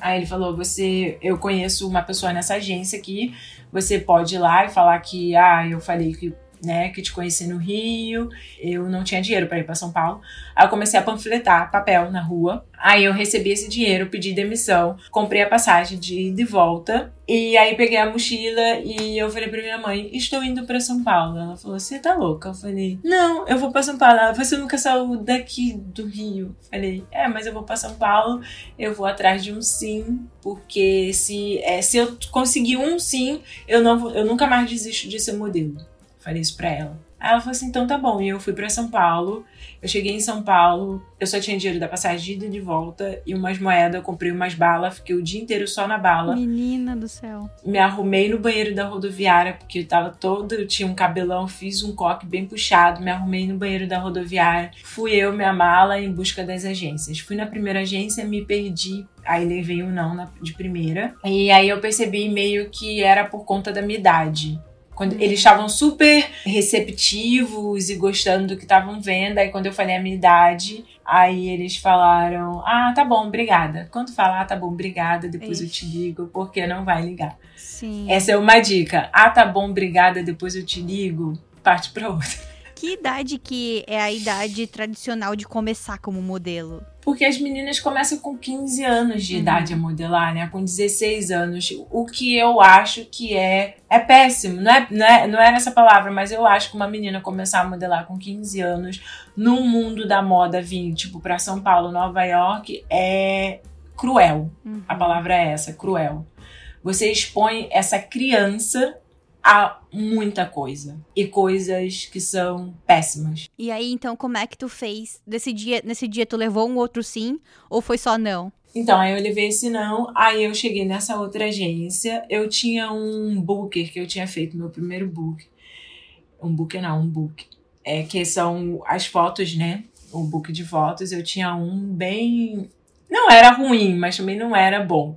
Aí ele falou: você, eu conheço uma pessoa nessa agência aqui, você pode ir lá e falar que, ah, eu falei que né, que te conheci no Rio, eu não tinha dinheiro para ir para São Paulo. Aí eu comecei a panfletar papel na rua. Aí eu recebi esse dinheiro, pedi demissão, comprei a passagem de ida e volta. E aí peguei a mochila e eu falei pra minha mãe: Estou indo para São Paulo. Ela falou: Você tá louca? Eu falei: Não, eu vou para São Paulo. Ela falou: Você nunca saiu daqui do Rio? Eu falei: É, mas eu vou para São Paulo, eu vou atrás de um sim, porque se, é, se eu conseguir um sim, eu, não, eu nunca mais desisto de ser modelo. Falei isso pra ela. Aí ela falou assim: então tá bom. E eu fui para São Paulo. Eu cheguei em São Paulo, eu só tinha dinheiro da passagem de ida e de volta e umas moedas. Eu comprei umas balas, fiquei o dia inteiro só na bala. Menina do céu. Me arrumei no banheiro da rodoviária, porque eu tava todo. Eu tinha um cabelão, fiz um coque bem puxado, me arrumei no banheiro da rodoviária. Fui eu, minha mala, em busca das agências. Fui na primeira agência, me perdi Aí levei um não na, de primeira. E aí eu percebi meio que era por conta da minha idade. Quando eles estavam super receptivos e gostando do que estavam vendo. Aí quando eu falei a minha idade, aí eles falaram: Ah, tá bom, obrigada. Quando falar, ah, tá bom, obrigada, depois Ixi. eu te ligo, porque não vai ligar. Sim. Essa é uma dica. Ah, tá bom, obrigada, depois eu te ligo, parte pra outra. Que idade que é a idade tradicional de começar como modelo? Porque as meninas começam com 15 anos de uhum. idade a modelar, né? Com 16 anos. O que eu acho que é é péssimo, não é, não é, não é essa palavra, mas eu acho que uma menina começar a modelar com 15 anos no mundo da moda vir, tipo, pra São Paulo, Nova York, é cruel. Uhum. A palavra é essa, cruel. Você expõe essa criança a muita coisa. E coisas que são péssimas. E aí, então, como é que tu fez? Nesse dia, nesse dia tu levou um outro sim? Ou foi só não? Então, aí eu levei esse não, aí eu cheguei nessa outra agência, eu tinha um booker que eu tinha feito, meu primeiro book. Um booker não, um book. É, que são as fotos, né? O book de fotos, eu tinha um bem... Não era ruim, mas também não era bom.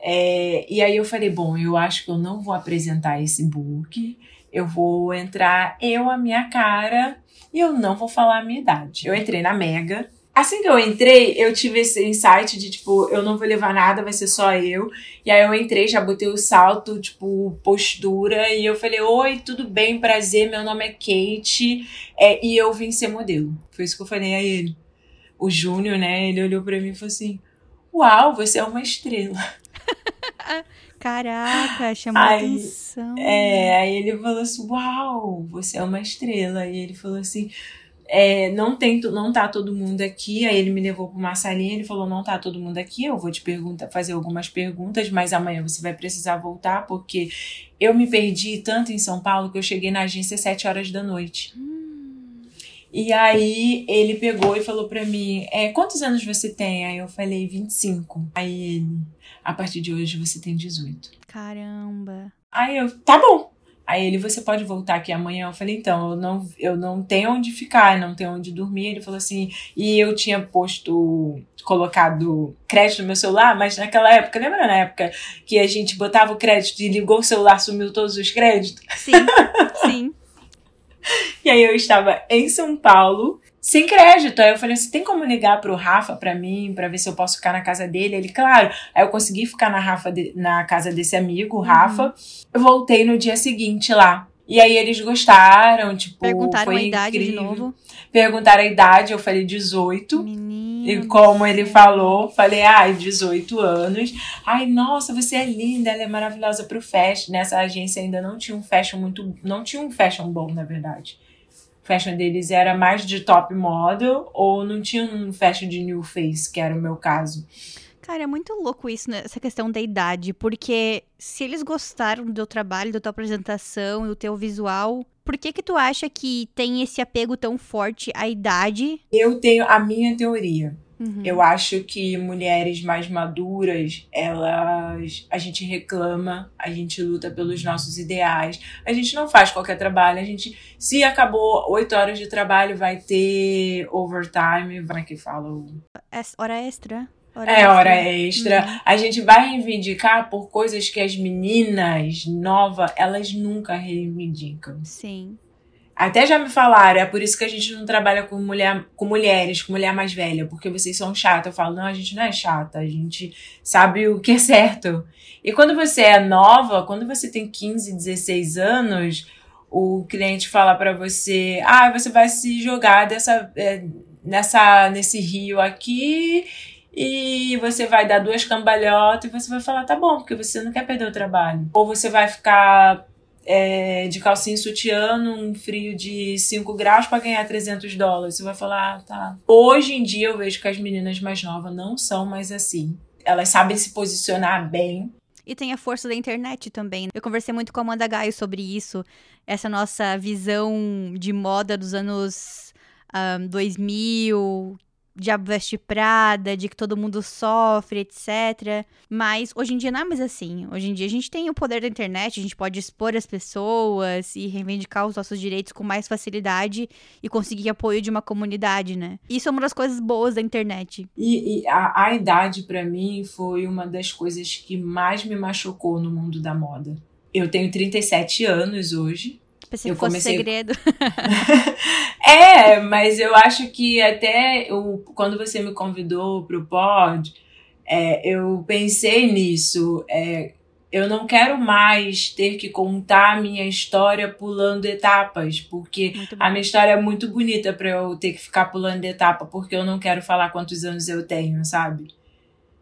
É, e aí eu falei, bom, eu acho que eu não vou apresentar esse book, eu vou entrar eu, a minha cara, e eu não vou falar a minha idade. Eu entrei na Mega. Assim que eu entrei, eu tive esse insight de, tipo, eu não vou levar nada, vai ser só eu. E aí eu entrei, já botei o salto, tipo, postura, e eu falei, oi, tudo bem, prazer, meu nome é Kate, é, e eu vim ser modelo. Foi isso que eu falei a ele. O Júnior, né, ele olhou para mim e falou assim, uau, você é uma estrela. Caraca, chamou aí, atenção. É, aí ele falou assim: Uau, você é uma estrela. E ele falou assim: é, não tem, não tá todo mundo aqui. Aí ele me levou para uma salinha, ele falou, não tá todo mundo aqui, eu vou te perguntar, fazer algumas perguntas, mas amanhã você vai precisar voltar, porque eu me perdi tanto em São Paulo que eu cheguei na agência às 7 horas da noite. Hum. E aí ele pegou e falou para mim, é, quantos anos você tem? Aí eu falei, 25. Aí ele, a partir de hoje você tem 18. Caramba. Aí eu, tá bom. Aí ele, você pode voltar aqui amanhã? Eu falei, então, eu não, eu não tenho onde ficar, não tenho onde dormir. Ele falou assim, e eu tinha posto, colocado crédito no meu celular, mas naquela época, lembra na época que a gente botava o crédito e ligou o celular, sumiu todos os créditos? Sim, sim. e aí eu estava em São Paulo, sem crédito. Aí eu falei assim: tem como ligar pro Rafa pra mim, pra ver se eu posso ficar na casa dele? Ele, claro. Aí eu consegui ficar na, Rafa de, na casa desse amigo, o Rafa. Uhum. Eu voltei no dia seguinte lá. E aí eles gostaram, tipo. Perguntaram foi a idade incrível. de novo. Perguntaram a idade, eu falei 18. Menino. E como ele falou, falei, ai, 18 anos. Ai, nossa, você é linda, ela é maravilhosa pro fashion. Nessa agência ainda não tinha um fashion muito. Não tinha um fashion bom, na verdade fashion deles era mais de top model ou não tinha um fashion de new face, que era o meu caso. Cara, é muito louco isso, né? essa questão da idade, porque se eles gostaram do teu trabalho, da tua apresentação, do teu visual, por que que tu acha que tem esse apego tão forte à idade? Eu tenho a minha teoria. Uhum. Eu acho que mulheres mais maduras, elas. A gente reclama, a gente luta pelos nossos ideais. A gente não faz qualquer trabalho. A gente. Se acabou oito horas de trabalho, vai ter overtime. Como é que fala? Hora extra. Hora é, extra. hora extra. Uhum. A gente vai reivindicar por coisas que as meninas novas, elas nunca reivindicam. Sim. Até já me falaram, é por isso que a gente não trabalha com, mulher, com mulheres, com mulher mais velha, porque vocês são chatas. Eu falo, não, a gente não é chata, a gente sabe o que é certo. E quando você é nova, quando você tem 15, 16 anos, o cliente fala para você, ah, você vai se jogar dessa, é, nessa, nesse rio aqui e você vai dar duas cambalhotas e você vai falar, tá bom, porque você não quer perder o trabalho. Ou você vai ficar é, de calcinha sutiã num frio de 5 graus para ganhar 300 dólares. Você vai falar, ah, tá. Hoje em dia eu vejo que as meninas mais novas não são mais assim. Elas sabem se posicionar bem. E tem a força da internet também. Eu conversei muito com a Amanda Gaio sobre isso. Essa nossa visão de moda dos anos um, 2000, Diabo Veste Prada, de que todo mundo sofre, etc. Mas hoje em dia não é mais assim. Hoje em dia a gente tem o poder da internet, a gente pode expor as pessoas e reivindicar os nossos direitos com mais facilidade e conseguir apoio de uma comunidade, né? Isso é uma das coisas boas da internet. E, e a, a idade, para mim, foi uma das coisas que mais me machucou no mundo da moda. Eu tenho 37 anos hoje. Pensei eu que fosse comecei... segredo. é, mas eu acho que até eu, quando você me convidou pro pod, é, eu pensei nisso. É, eu não quero mais ter que contar a minha história pulando etapas, porque a minha história é muito bonita para eu ter que ficar pulando etapa, porque eu não quero falar quantos anos eu tenho, sabe?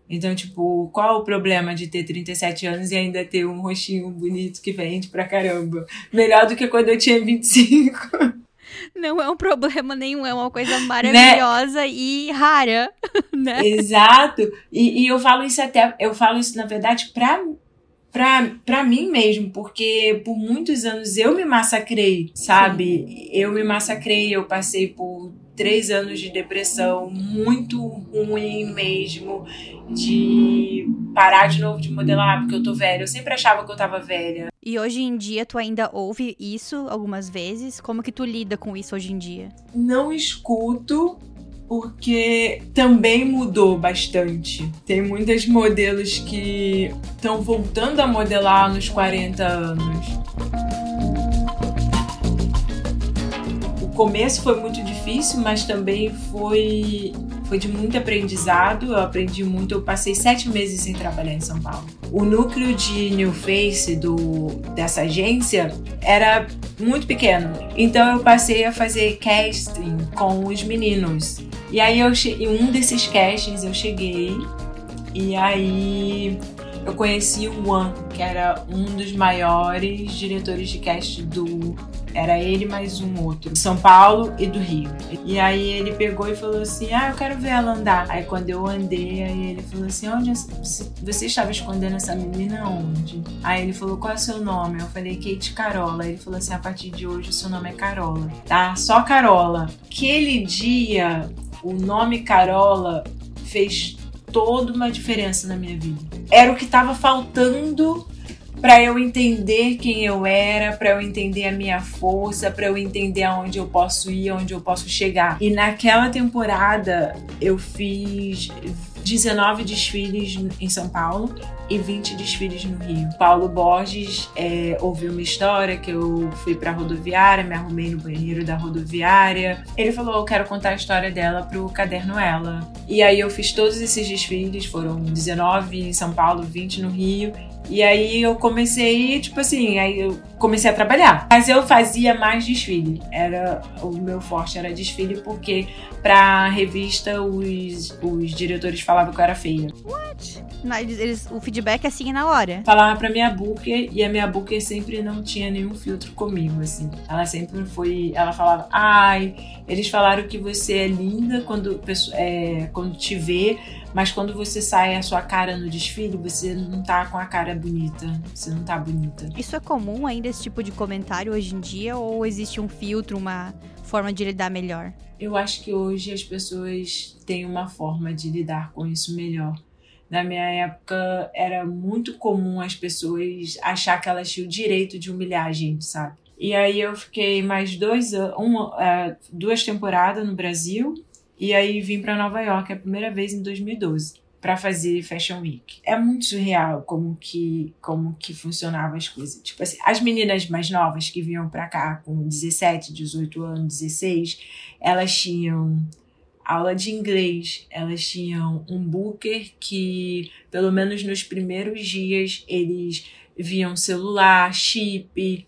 Então, tipo, qual o problema de ter 37 anos e ainda ter um rostinho bonito que vende pra caramba? Melhor do que quando eu tinha 25. Não é um problema nenhum, é uma coisa né? maravilhosa né? e rara, né? Exato. E, e, eu falo isso até, eu falo isso, na verdade, pra, pra, pra mim mesmo, porque por muitos anos eu me massacrei, sabe? Sim. Eu me massacrei, eu passei por três anos de depressão muito ruim mesmo, de parar de novo de modelar porque eu tô velha. Eu sempre achava que eu tava velha. E hoje em dia tu ainda ouve isso algumas vezes? Como que tu lida com isso hoje em dia? Não escuto, porque também mudou bastante. Tem muitas modelos que estão voltando a modelar nos 40 anos. Começo foi muito difícil, mas também foi, foi de muito aprendizado. Eu aprendi muito. Eu passei sete meses sem trabalhar em São Paulo. O núcleo de New Face do, dessa agência era muito pequeno. Então eu passei a fazer casting com os meninos. E aí eu em um desses castings eu cheguei e aí eu conheci o One, que era um dos maiores diretores de cast do Era ele mais um outro. São Paulo e do Rio. E aí ele pegou e falou assim: Ah, eu quero ver ela andar. Aí quando eu andei, aí ele falou assim: Onde você estava escondendo essa menina onde? Aí ele falou: Qual é o seu nome? Eu falei: Kate Carola. Aí ele falou assim: A partir de hoje o seu nome é Carola, tá? Só Carola. Aquele dia, o nome Carola fez toda uma diferença na minha vida. Era o que estava faltando para eu entender quem eu era, para eu entender a minha força, para eu entender aonde eu posso ir, aonde eu posso chegar. E naquela temporada eu fiz 19 desfiles em São Paulo e 20 desfiles no Rio. Paulo Borges é, ouviu uma história que eu fui pra rodoviária, me arrumei no banheiro da rodoviária. Ele falou: Eu quero contar a história dela pro caderno Ela. E aí eu fiz todos esses desfiles, foram 19 em São Paulo, 20 no Rio. E aí eu comecei, tipo assim, aí eu comecei a trabalhar. Mas eu fazia mais desfile. Era o meu forte era desfile porque pra revista os, os diretores falavam que eu era feia. What? Não, eles, o feedback é assim na hora. Falava pra minha booker e a minha booker sempre não tinha nenhum filtro comigo, assim. Ela sempre foi. Ela falava, ai, eles falaram que você é linda quando, é, quando te vê, mas quando você sai a sua cara no desfile, você não tá com a cara bonita. Você não tá bonita. Isso é comum ainda, esse tipo de comentário hoje em dia? Ou existe um filtro, uma forma de lidar melhor? Eu acho que hoje as pessoas têm uma forma de lidar com isso melhor. Na minha época, era muito comum as pessoas achar que elas tinham o direito de humilhar a gente, sabe? E aí eu fiquei mais dois uma, uh, duas temporadas no Brasil e aí vim para Nova York a primeira vez em 2012 para fazer Fashion Week. É muito surreal como que como que funcionavam as coisas. Tipo assim, as meninas mais novas que vinham para cá com 17, 18 anos, 16, elas tinham aula de inglês, elas tinham um booker que, pelo menos nos primeiros dias, eles viam celular, chip,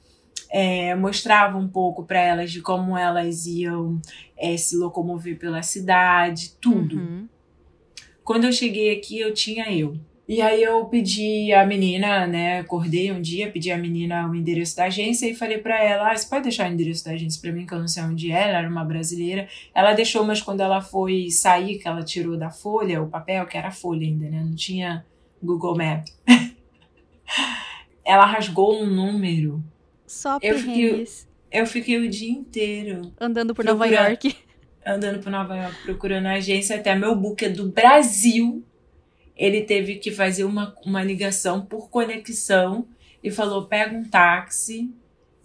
é, mostrava um pouco para elas de como elas iam é, se locomover pela cidade, tudo. Uhum. Quando eu cheguei aqui, eu tinha eu. E aí eu pedi a menina, né, acordei um dia, pedi a menina o endereço da agência e falei para ela, ah, você pode deixar o endereço da agência para mim, que eu não sei onde é, ela era uma brasileira. Ela deixou, mas quando ela foi sair, que ela tirou da folha, o papel, que era folha ainda, né, não tinha Google Map. ela rasgou um número só eu fiquei, eu fiquei o dia inteiro. Andando por Nova York. Andando por Nova York, procurando a agência. Até meu book é do Brasil. Ele teve que fazer uma, uma ligação por conexão e falou: pega um táxi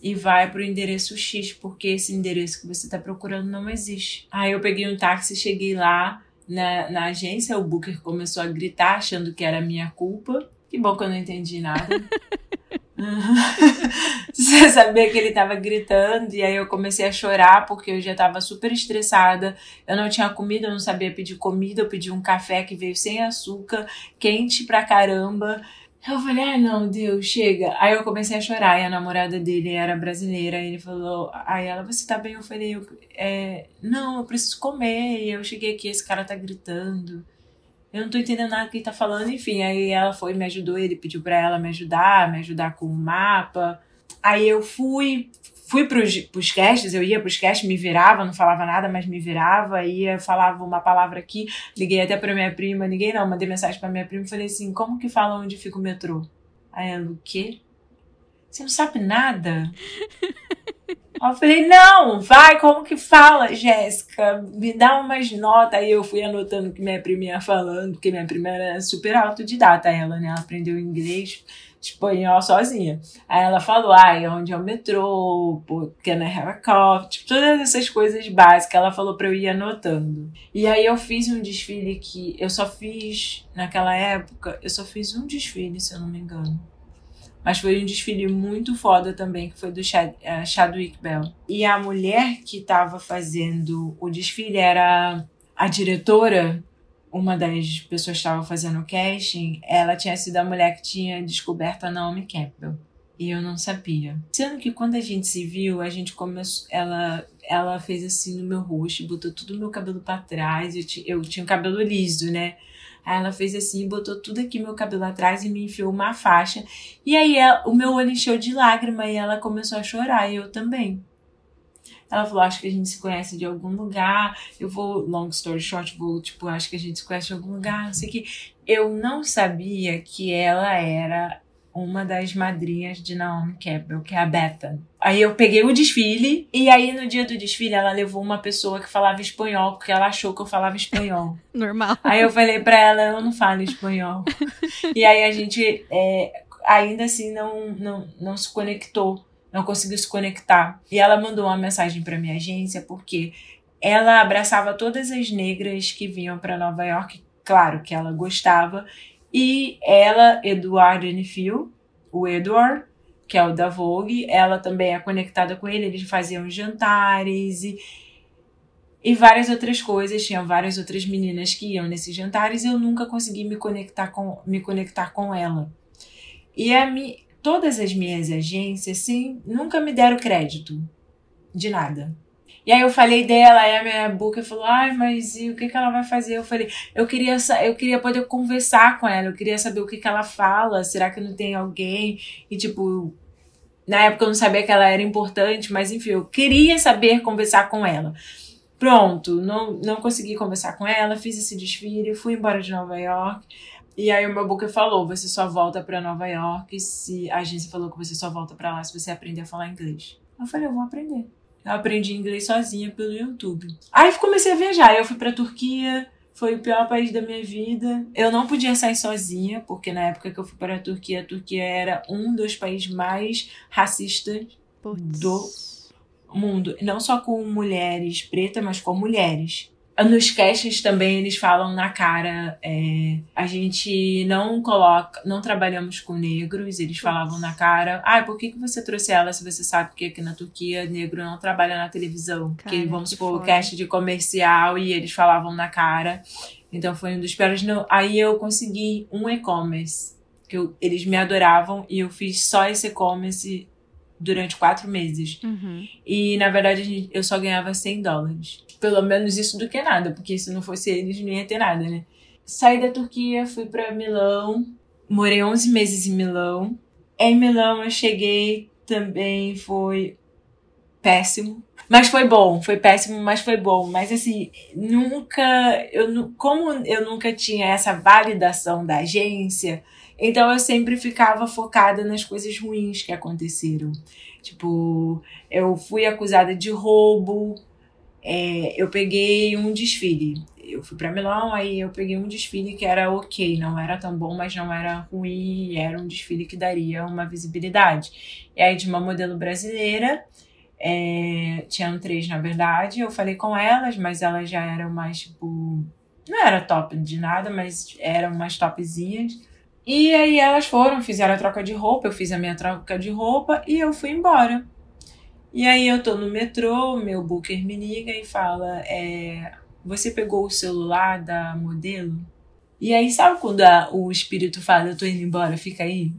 e vai pro endereço X, porque esse endereço que você tá procurando não existe. Aí eu peguei um táxi, cheguei lá na, na agência, o Booker começou a gritar, achando que era minha culpa. Que bom que eu não entendi nada. Você sabia que ele tava gritando, e aí eu comecei a chorar porque eu já tava super estressada. Eu não tinha comida, eu não sabia pedir comida. Eu pedi um café que veio sem açúcar, quente pra caramba. Eu falei, ah, não, Deus, chega. Aí eu comecei a chorar, e a namorada dele era brasileira. E ele falou, aí ela, você tá bem? Eu falei, eu, é, não, eu preciso comer. E eu cheguei aqui, esse cara tá gritando eu não tô entendendo nada que ele tá falando, enfim. Aí ela foi, me ajudou, ele pediu pra ela me ajudar, me ajudar com o mapa. Aí eu fui, fui pros, pros castes, eu ia pros castes, me virava, não falava nada, mas me virava, ia, falava uma palavra aqui, liguei até pra minha prima, liguei não, mandei mensagem pra minha prima e falei assim, como que fala onde fica o metrô? Aí ela, o quê? Você não sabe nada? Eu falei, não, vai, como que fala, Jéssica? Me dá umas notas. Aí eu fui anotando o que minha prima ia falando, porque minha prima era super autodidata, ela, né? Ela aprendeu inglês, espanhol sozinha. Aí ela falou, ai, onde é o metrô, porque na Coffee, tipo, todas essas coisas básicas. Ela falou pra eu ir anotando. E aí eu fiz um desfile que eu só fiz, naquela época, eu só fiz um desfile, se eu não me engano mas foi um desfile muito foda também, que foi do Chad, uh, Chadwick Bell. E a mulher que estava fazendo o desfile era a diretora, uma das pessoas que estava fazendo o casting, ela tinha sido a mulher que tinha descoberto a Naomi Campbell. E eu não sabia. Sendo que quando a gente se viu, a gente começou. Ela, ela fez assim no meu rosto, botou tudo o meu cabelo para trás. Eu, eu tinha o cabelo liso, né? Aí ela fez assim, botou tudo aqui meu cabelo atrás e me enfiou uma faixa. E aí ela, o meu olho encheu de lágrima e ela começou a chorar, e eu também. Ela falou, acho que a gente se conhece de algum lugar. Eu vou, long story short, vou, tipo, acho que a gente se conhece de algum lugar, não sei o que. Eu não sabia que ela era uma das madrinhas de Naomi Campbell, que é a Bethan. Aí eu peguei o desfile, e aí no dia do desfile ela levou uma pessoa que falava espanhol, porque ela achou que eu falava espanhol. Normal. Aí eu falei pra ela, eu não falo espanhol. e aí a gente é, ainda assim não, não, não se conectou, não conseguiu se conectar. E ela mandou uma mensagem pra minha agência, porque ela abraçava todas as negras que vinham para Nova York, claro que ela gostava, e ela, Eduardo Enfield, o Edward, que é o da Vogue, ela também é conectada com ele, eles faziam jantares e, e várias outras coisas. Tinha várias outras meninas que iam nesses jantares e eu nunca consegui me conectar com, me conectar com ela. E a mi, todas as minhas agências, sim, nunca me deram crédito de nada. E aí eu falei dela, aí a minha boca falou, ai, mas e o que, que ela vai fazer? Eu falei, eu queria, eu queria poder conversar com ela, eu queria saber o que, que ela fala, será que não tem alguém? E tipo, na época eu não sabia que ela era importante, mas enfim, eu queria saber conversar com ela. Pronto, não, não consegui conversar com ela, fiz esse desfile, fui embora de Nova York. E aí o meu boca falou, você só volta para Nova York se a agência falou que você só volta para lá se você aprender a falar inglês. Eu falei, eu vou aprender. Eu aprendi inglês sozinha pelo YouTube. Aí comecei a viajar. Eu fui pra Turquia, foi o pior país da minha vida. Eu não podia sair sozinha, porque na época que eu fui para a Turquia, a Turquia era um dos países mais racistas Puts. do mundo. Não só com mulheres pretas, mas com mulheres. Nos casts também eles falam na cara, é, a gente não coloca, não trabalhamos com negros, eles falavam na cara, ah, por que, que você trouxe ela se você sabe que aqui na Turquia negro não trabalha na televisão? Cara, que vamos supor, o cast de comercial e eles falavam na cara. Então foi um dos piores. Aí eu consegui um e-commerce, que eu, eles me adoravam e eu fiz só esse e-commerce durante quatro meses. Uhum. E na verdade eu só ganhava 100 dólares pelo menos isso do que nada, porque se não fosse eles não ia ter nada, né? Saí da Turquia, fui para Milão, morei 11 meses em Milão. Em Milão eu cheguei também foi péssimo, mas foi bom, foi péssimo, mas foi bom. Mas assim, nunca, eu como eu nunca tinha essa validação da agência, então eu sempre ficava focada nas coisas ruins que aconteceram. Tipo, eu fui acusada de roubo, é, eu peguei um desfile. Eu fui para Milão, aí eu peguei um desfile que era ok, não era tão bom, mas não era ruim, era um desfile que daria uma visibilidade. E aí de uma modelo brasileira, é, tinham três na verdade, eu falei com elas, mas elas já eram mais tipo. Não era top de nada, mas eram umas topzinhas. E aí elas foram, fizeram a troca de roupa, eu fiz a minha troca de roupa e eu fui embora. E aí eu tô no metrô, meu booker me liga e fala: é, Você pegou o celular da modelo? E aí, sabe quando a, o espírito fala: Eu tô indo embora, fica aí?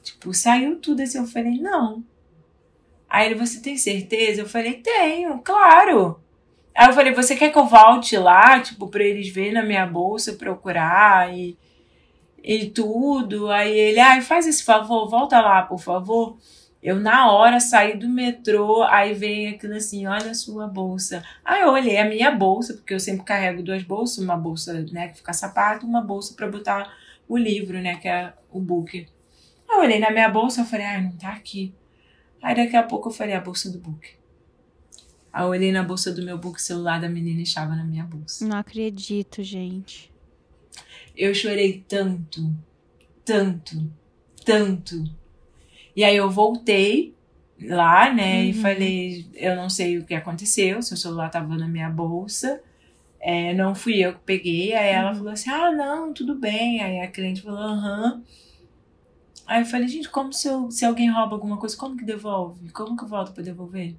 Tipo, saiu tudo assim. Eu falei: Não. Aí ele: Você tem certeza? Eu falei: Tenho, claro. Aí eu falei: Você quer que eu volte lá, tipo, pra eles verem na minha bolsa, procurar e, e tudo? Aí ele: Ai, faz esse favor, volta lá, por favor. Eu, na hora, saí do metrô, aí vem aquilo assim, olha a sua bolsa. Aí eu olhei a minha bolsa, porque eu sempre carrego duas bolsas, uma bolsa, né, que fica sapato, uma bolsa para botar o livro, né, que é o book. Eu olhei na minha bolsa, eu falei, ai, não tá aqui. Aí daqui a pouco eu falei, a bolsa do book. Aí eu olhei na bolsa do meu book, celular da menina estava na minha bolsa. Não acredito, gente. Eu chorei tanto, tanto, tanto e aí eu voltei lá, né, uhum. e falei, eu não sei o que aconteceu, seu celular tava na minha bolsa. É, não fui eu que peguei. Aí ela uhum. falou assim: ah, não, tudo bem. Aí a cliente falou: aham. Aí eu falei: gente, como se, eu, se alguém rouba alguma coisa, como que devolve? Como que eu volto pra devolver?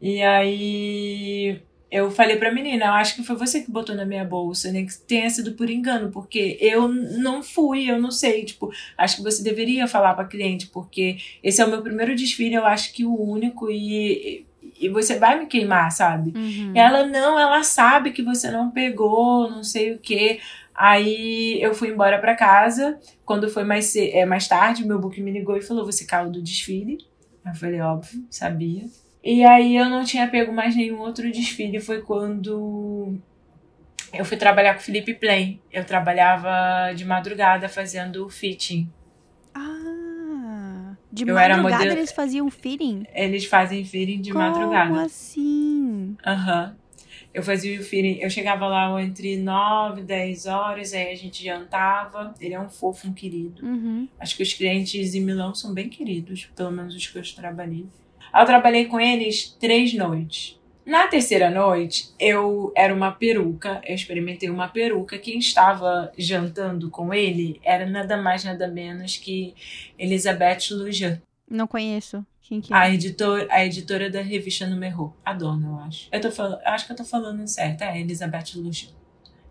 E aí eu falei pra menina, eu acho que foi você que botou na minha bolsa, nem que tenha sido por engano, porque eu não fui, eu não sei, tipo, acho que você deveria falar pra cliente, porque esse é o meu primeiro desfile, eu acho que o único, e, e você vai me queimar, sabe? Uhum. Ela, não, ela sabe que você não pegou, não sei o que. Aí eu fui embora pra casa, quando foi mais, é, mais tarde, meu book me ligou e falou, você caiu do desfile. Eu falei, óbvio, sabia. E aí eu não tinha pego mais nenhum outro desfile. Foi quando eu fui trabalhar com o Felipe Plain. Eu trabalhava de madrugada fazendo fitting. Ah, de Eu era madrugada modelo- eles faziam fitting? Eles fazem fitting de Como madrugada. assim? Aham. Eu fazia o fitting, eu chegava lá entre 9 e 10 horas, aí a gente jantava. Ele é um fofo, um querido. Uhum. Acho que os clientes em Milão são bem queridos, pelo menos os que eu trabalhei. Eu trabalhei com eles três noites. Na terceira noite, eu era uma peruca, eu experimentei uma peruca. Quem estava jantando com ele era nada mais, nada menos que Elizabeth Lujan, Não conheço. Quem que é? a, editor, a editora da revista Numero. A dona, eu acho. Eu tô falando, acho que eu tô falando certo, é Elizabeth Lujan.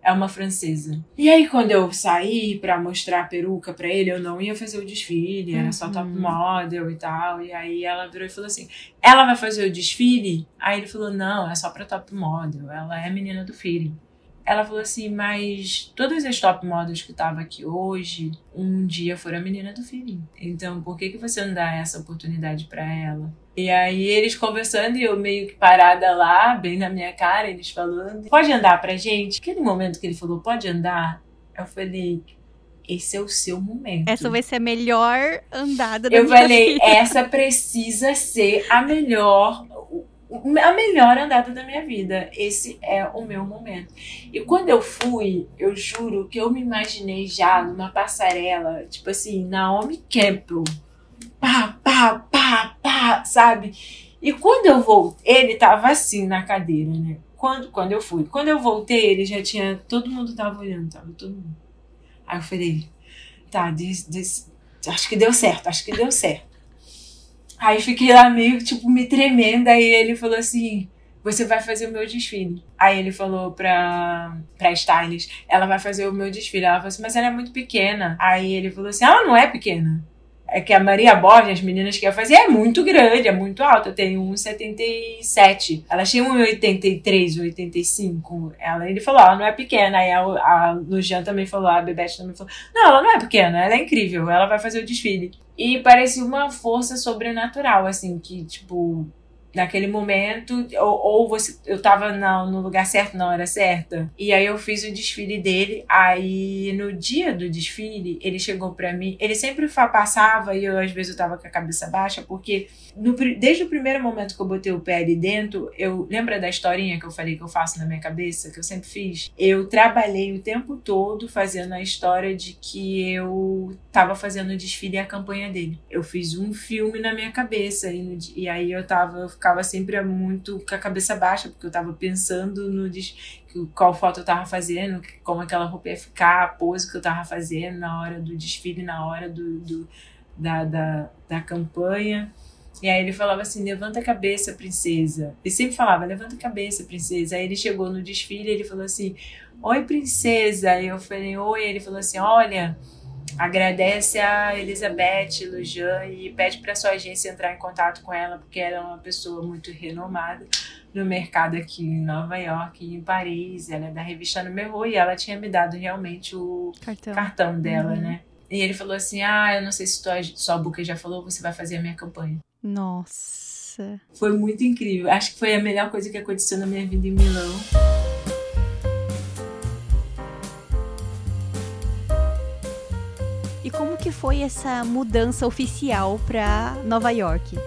É uma francesa. E aí, quando eu saí pra mostrar a peruca pra ele, eu não ia fazer o desfile, era só Uhum. top model e tal. E aí ela virou e falou assim: Ela vai fazer o desfile? Aí ele falou: Não, é só pra top model, ela é a menina do feeling. Ela falou assim: Mas todas as top models que estavam aqui hoje, um dia foram a menina do feeling. Então, por que, que você não dá essa oportunidade pra ela? E aí eles conversando e eu meio que parada lá, bem na minha cara, eles falando, pode andar pra gente? Aquele momento que ele falou, pode andar, eu falei, esse é o seu momento. Essa vai ser a melhor andada da Eu minha falei, vida. essa precisa ser a melhor, a melhor andada da minha vida. Esse é o meu momento. E quando eu fui, eu juro que eu me imaginei já numa passarela, tipo assim, Naomi Campbell. Pá, pá, pá, pá, sabe? E quando eu voltei, ele tava assim na cadeira, né? Quando, quando eu fui. Quando eu voltei, ele já tinha. Todo mundo tava olhando, tava todo mundo. Aí eu falei, tá, des, des- acho que deu certo, acho que deu certo. Aí fiquei lá meio, tipo, me tremendo. Aí ele falou assim: Você vai fazer o meu desfile. Aí ele falou pra, pra stylist: Ela vai fazer o meu desfile. Ela falou assim: Mas ela é muito pequena. Aí ele falou assim: Ela não é pequena. É que a Maria Borges, as meninas que ia fazer, é muito grande, é muito alta. Tem 1,77. Elas tinham 1,83, 1,85. Ela, ele falou: Ela não é pequena. Aí a, a Lujan também falou: A Bebete também falou: Não, ela não é pequena, ela é incrível. Ela vai fazer o desfile. E parecia uma força sobrenatural, assim, que, tipo, naquele momento, ou, ou você, eu tava na- no lugar certo na hora certa. E aí eu fiz o desfile dele. Aí no dia do desfile, ele chegou pra mim. Ele sempre passava e eu, às vezes, eu tava com a cabeça baixa, porque no desde o primeiro momento que eu botei o pé ali dentro, eu lembra da historinha que eu falei que eu faço na minha cabeça, que eu sempre fiz? Eu trabalhei o tempo todo fazendo a história de que eu tava fazendo o desfile e a campanha dele. Eu fiz um filme na minha cabeça e, e aí eu tava, ficava sempre muito com a cabeça baixa, porque eu tava pensando no qual foto eu tava fazendo, como aquela roupa ia ficar, a pose que eu tava fazendo na hora do desfile, na hora do, do- da, da, da campanha. E aí ele falava assim, levanta a cabeça, princesa. Ele sempre falava, levanta a cabeça, princesa. Aí ele chegou no desfile e ele falou assim, oi, princesa. Aí eu falei, oi. Ele falou assim, olha, agradece a Elizabeth Lujan e pede para sua agência entrar em contato com ela, porque ela é uma pessoa muito renomada no mercado aqui em Nova York e em Paris. Ela é da revista Numero e ela tinha me dado realmente o Cartão. cartão dela, Uhum. né? E ele falou assim, ah, eu não sei se tua, sua boca já falou, você vai fazer a minha campanha. Nossa. Foi muito incrível. Acho que foi a melhor coisa que aconteceu na minha vida em Milão. Como que foi essa mudança oficial pra Nova York?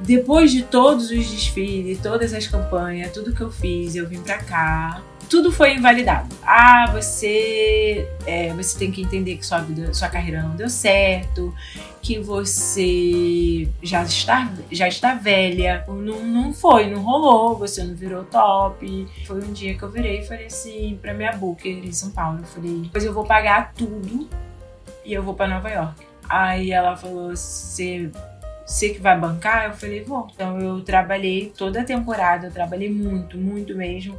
Depois de todos os desfiles, todas as campanhas, tudo que eu fiz, eu vim pra cá. Tudo foi invalidado. Ah, você, é, você tem que entender que sua vida, sua carreira não deu certo, que você já está, já está velha. Não, não foi, não rolou, você não virou top. Foi um dia que eu virei e falei assim pra minha booker em São Paulo. Eu falei, depois eu vou pagar tudo e eu vou pra Nova York. Aí ela falou, você que vai bancar? Eu falei, vou. Então eu trabalhei toda a temporada, eu trabalhei muito, muito mesmo.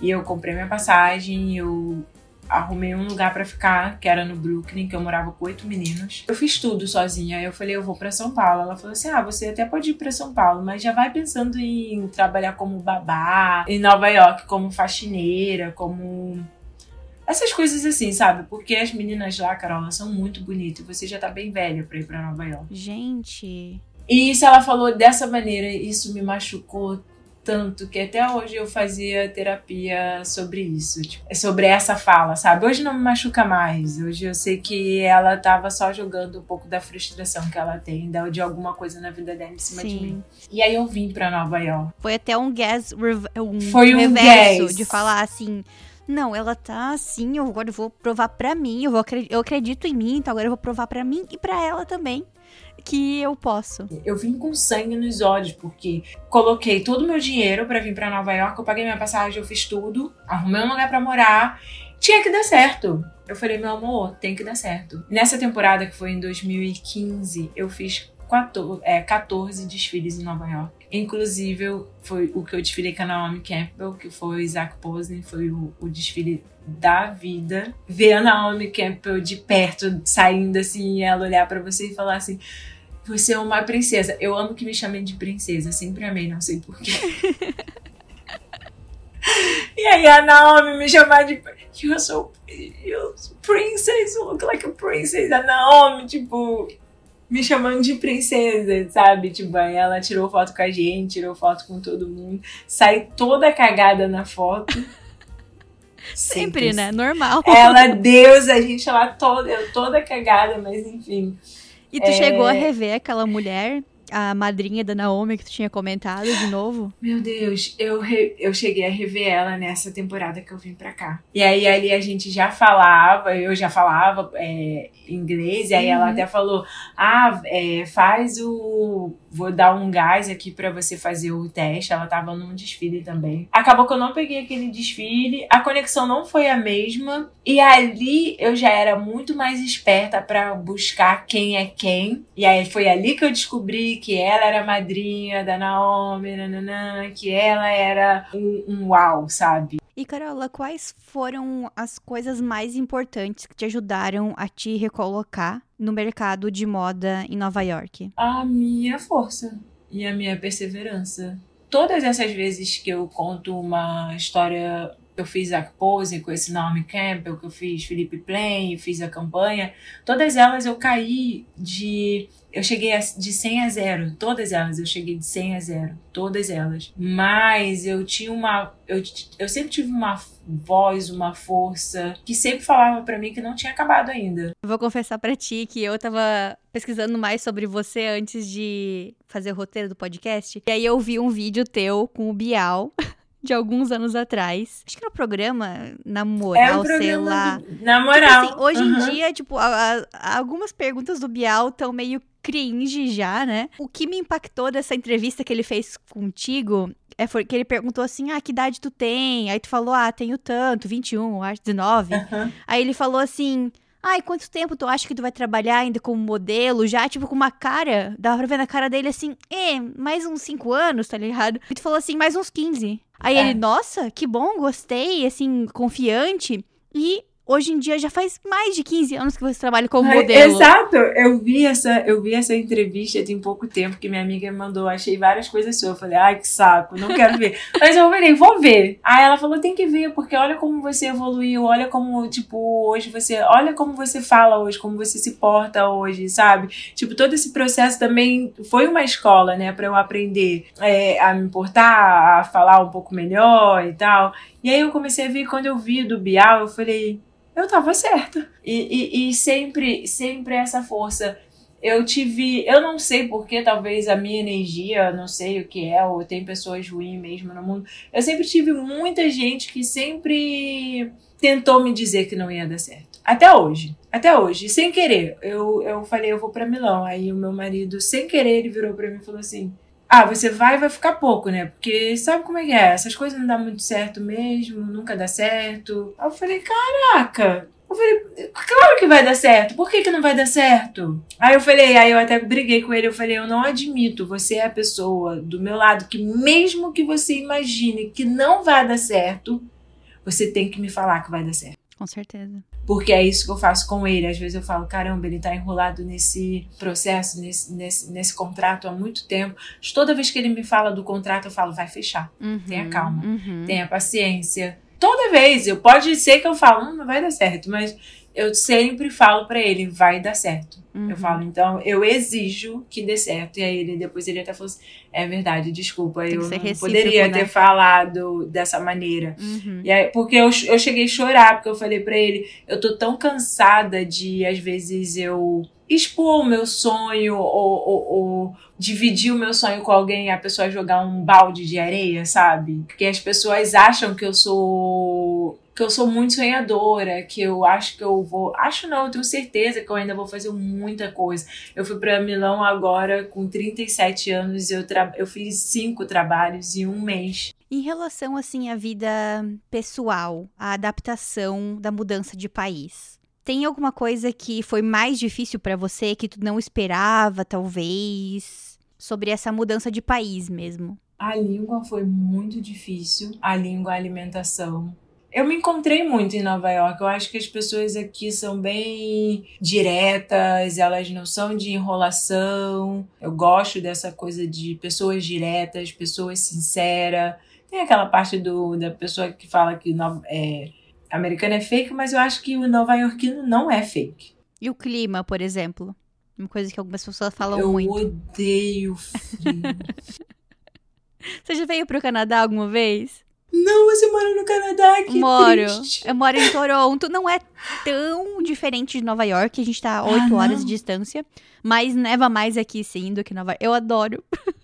E eu comprei minha passagem, eu arrumei um lugar pra ficar, que era no Brooklyn, que eu morava com oito meninos. Eu fiz tudo sozinha. Eu falei, eu vou pra São Paulo. Ela falou assim: ah, você até pode ir pra São Paulo, mas já vai pensando em trabalhar como babá, em Nova York como faxineira, como. Essas coisas assim, sabe? Porque as meninas lá, Carol, elas são muito bonitas. e Você já tá bem velha pra ir pra Nova York. Gente. E isso ela falou dessa maneira, isso me machucou tanto que até hoje eu fazia terapia sobre isso, tipo, sobre essa fala, sabe? Hoje não me machuca mais. Hoje eu sei que ela tava só jogando um pouco da frustração que ela tem de alguma coisa na vida dela em cima Sim. de mim. E aí eu vim para Nova York. Foi até um gas um Foi um reverso gas. de falar assim, não, ela tá assim, eu agora vou provar para mim, eu, vou, eu acredito em mim, então agora eu vou provar para mim e para ela também que eu posso. Eu vim com sangue nos olhos, porque coloquei todo o meu dinheiro para vir para Nova York, eu paguei minha passagem, eu fiz tudo, arrumei um lugar para morar, tinha que dar certo. Eu falei, meu amor, tem que dar certo. Nessa temporada, que foi em 2015, eu fiz 14, é, 14 desfiles em Nova York. Inclusive, foi o que eu desfilei com a Naomi Campbell, que foi o Isaac Posner, foi o, o desfile da vida. Ver a Naomi Campbell de perto, saindo assim, e ela olhar para você e falar assim: Você é uma princesa. Eu amo que me chamem de princesa, sempre amei, não sei porquê. e aí a Naomi me chamar de. You're so, you're so princess, you look like a princess. A Naomi, tipo, me chamando de princesa, sabe? Tipo, aí ela tirou foto com a gente, tirou foto com todo mundo, sai toda cagada na foto. Sempre, Sempre né? Normal. Ela, Deus, a gente lá toda, eu toda cagada, mas enfim. E tu é... chegou a rever aquela mulher a madrinha da Naomi que tu tinha comentado de novo? Meu Deus, eu, re, eu cheguei a rever ela nessa temporada que eu vim pra cá. E aí ali a gente já falava, eu já falava é, inglês, e aí uhum. ela até falou: ah, é, faz o. Vou dar um gás aqui para você fazer o teste. Ela tava num desfile também. Acabou que eu não peguei aquele desfile, a conexão não foi a mesma, e ali eu já era muito mais esperta para buscar quem é quem. E aí foi ali que eu descobri que ela era madrinha da Naomi, nananã, que ela era um, um uau, sabe? E Carola, quais foram as coisas mais importantes que te ajudaram a te recolocar no mercado de moda em Nova York? A minha força e a minha perseverança. Todas essas vezes que eu conto uma história eu fiz a pose com esse Naomi Campbell, que eu fiz Felipe Plain, fiz a campanha, todas elas eu caí de eu cheguei de 100 a 0, todas elas eu cheguei de 100 a 0, todas elas. Mas eu tinha uma eu, eu sempre tive uma voz, uma força que sempre falava para mim que não tinha acabado ainda. vou confessar para ti que eu tava pesquisando mais sobre você antes de fazer o roteiro do podcast, e aí eu vi um vídeo teu com o Bial. de alguns anos atrás. Acho que era o programa Na Moral, é um sei lá. Do... Na Moral. Tipo assim, hoje uhum. em dia, tipo, a, a, algumas perguntas do Bial estão meio cringe já, né? O que me impactou dessa entrevista que ele fez contigo é que ele perguntou assim: ah, que idade tu tem? Aí tu falou: ah, tenho tanto, 21, acho 19. Uhum. Aí ele falou assim. Ai, quanto tempo tu acha que tu vai trabalhar ainda como modelo? Já, tipo, com uma cara, dava pra ver na cara dele assim, é, mais uns 5 anos, tá ligado? E tu falou assim, mais uns 15. Aí é. ele, nossa, que bom, gostei, assim, confiante. E Hoje em dia já faz mais de 15 anos que você trabalha como modelo. Exato. Eu vi essa, eu vi essa entrevista tem pouco tempo que minha amiga me mandou, achei várias coisas suas. Eu falei, ai, que saco, não quero ver. Mas eu falei, vou ver. Aí ela falou, tem que ver, porque olha como você evoluiu, olha como, tipo, hoje você, olha como você fala hoje, como você se porta hoje, sabe? Tipo, todo esse processo também foi uma escola, né, para eu aprender é, a me importar, a falar um pouco melhor e tal. E aí eu comecei a ver, quando eu vi do Bial, eu falei, eu tava certa. E, e, e, sempre, sempre essa força. Eu tive, eu não sei porque, talvez a minha energia, não sei o que é, ou tem pessoas ruins mesmo no mundo. Eu sempre tive muita gente que sempre tentou me dizer que não ia dar certo. Até hoje. Até hoje, sem querer. Eu, eu falei, eu vou para Milão. Aí o meu marido, sem querer, ele virou para mim e falou assim: ah, você vai vai ficar pouco, né? Porque sabe como é que é? Essas coisas não dão muito certo mesmo, nunca dá certo. Aí eu falei, caraca! Eu falei, claro que vai dar certo. Por que, que não vai dar certo? Aí eu falei, aí eu até briguei com ele. Eu falei, eu não admito. Você é a pessoa do meu lado que, mesmo que você imagine que não vai dar certo, você tem que me falar que vai dar certo. Com certeza. Porque é isso que eu faço com ele. Às vezes eu falo, caramba, ele tá enrolado nesse processo, nesse, nesse, nesse contrato há muito tempo. Mas toda vez que ele me fala do contrato, eu falo, vai fechar. Uhum, tenha calma, uhum. tenha paciência. Toda vez, eu pode ser que eu falo, hum, não vai dar certo, mas eu sempre falo para ele, vai dar certo. Uhum. Eu falo, então eu exijo que dê certo. E aí ele depois ele até falou assim: é verdade, desculpa, eu não poderia né? ter falado dessa maneira. Uhum. E aí, porque eu, eu cheguei a chorar, porque eu falei pra ele, eu tô tão cansada de, às vezes, eu expor o meu sonho ou, ou- ou dividir o meu sonho com alguém a pessoa jogar um balde de areia, sabe? Porque as pessoas acham que eu sou que eu sou muito sonhadora, que eu acho que eu vou, acho não, eu tenho certeza que eu ainda vou fazer muita coisa. Eu fui pra Milão agora com 37 anos, eu tra... eu fiz cinco trabalhos em um mês. Em relação, assim, à vida pessoal, a adaptação da mudança de país, tem alguma coisa que foi mais difícil pra você, que tu não esperava, talvez? Sobre essa mudança de país mesmo. A língua foi muito difícil, a língua, a alimentação. Eu me encontrei muito em Nova York. Eu acho que as pessoas aqui são bem diretas, elas não são de enrolação. Eu gosto dessa coisa de pessoas diretas, pessoas sinceras. Tem aquela parte do, da pessoa que fala que é, americano é fake, mas eu acho que o nova iorquino não é fake. E o clima, por exemplo? Uma coisa que algumas pessoas falam eu muito. odeio frio. Você já veio pro Canadá alguma vez? não, você mora no Canadá, que Moro. triste. Eu moro em Toronto. Não é tão diferente de Nova York. A gente tá a 8 Ah, horas não? de distância. Mas neva mais aqui, sim, do que Nova York. Eu adoro.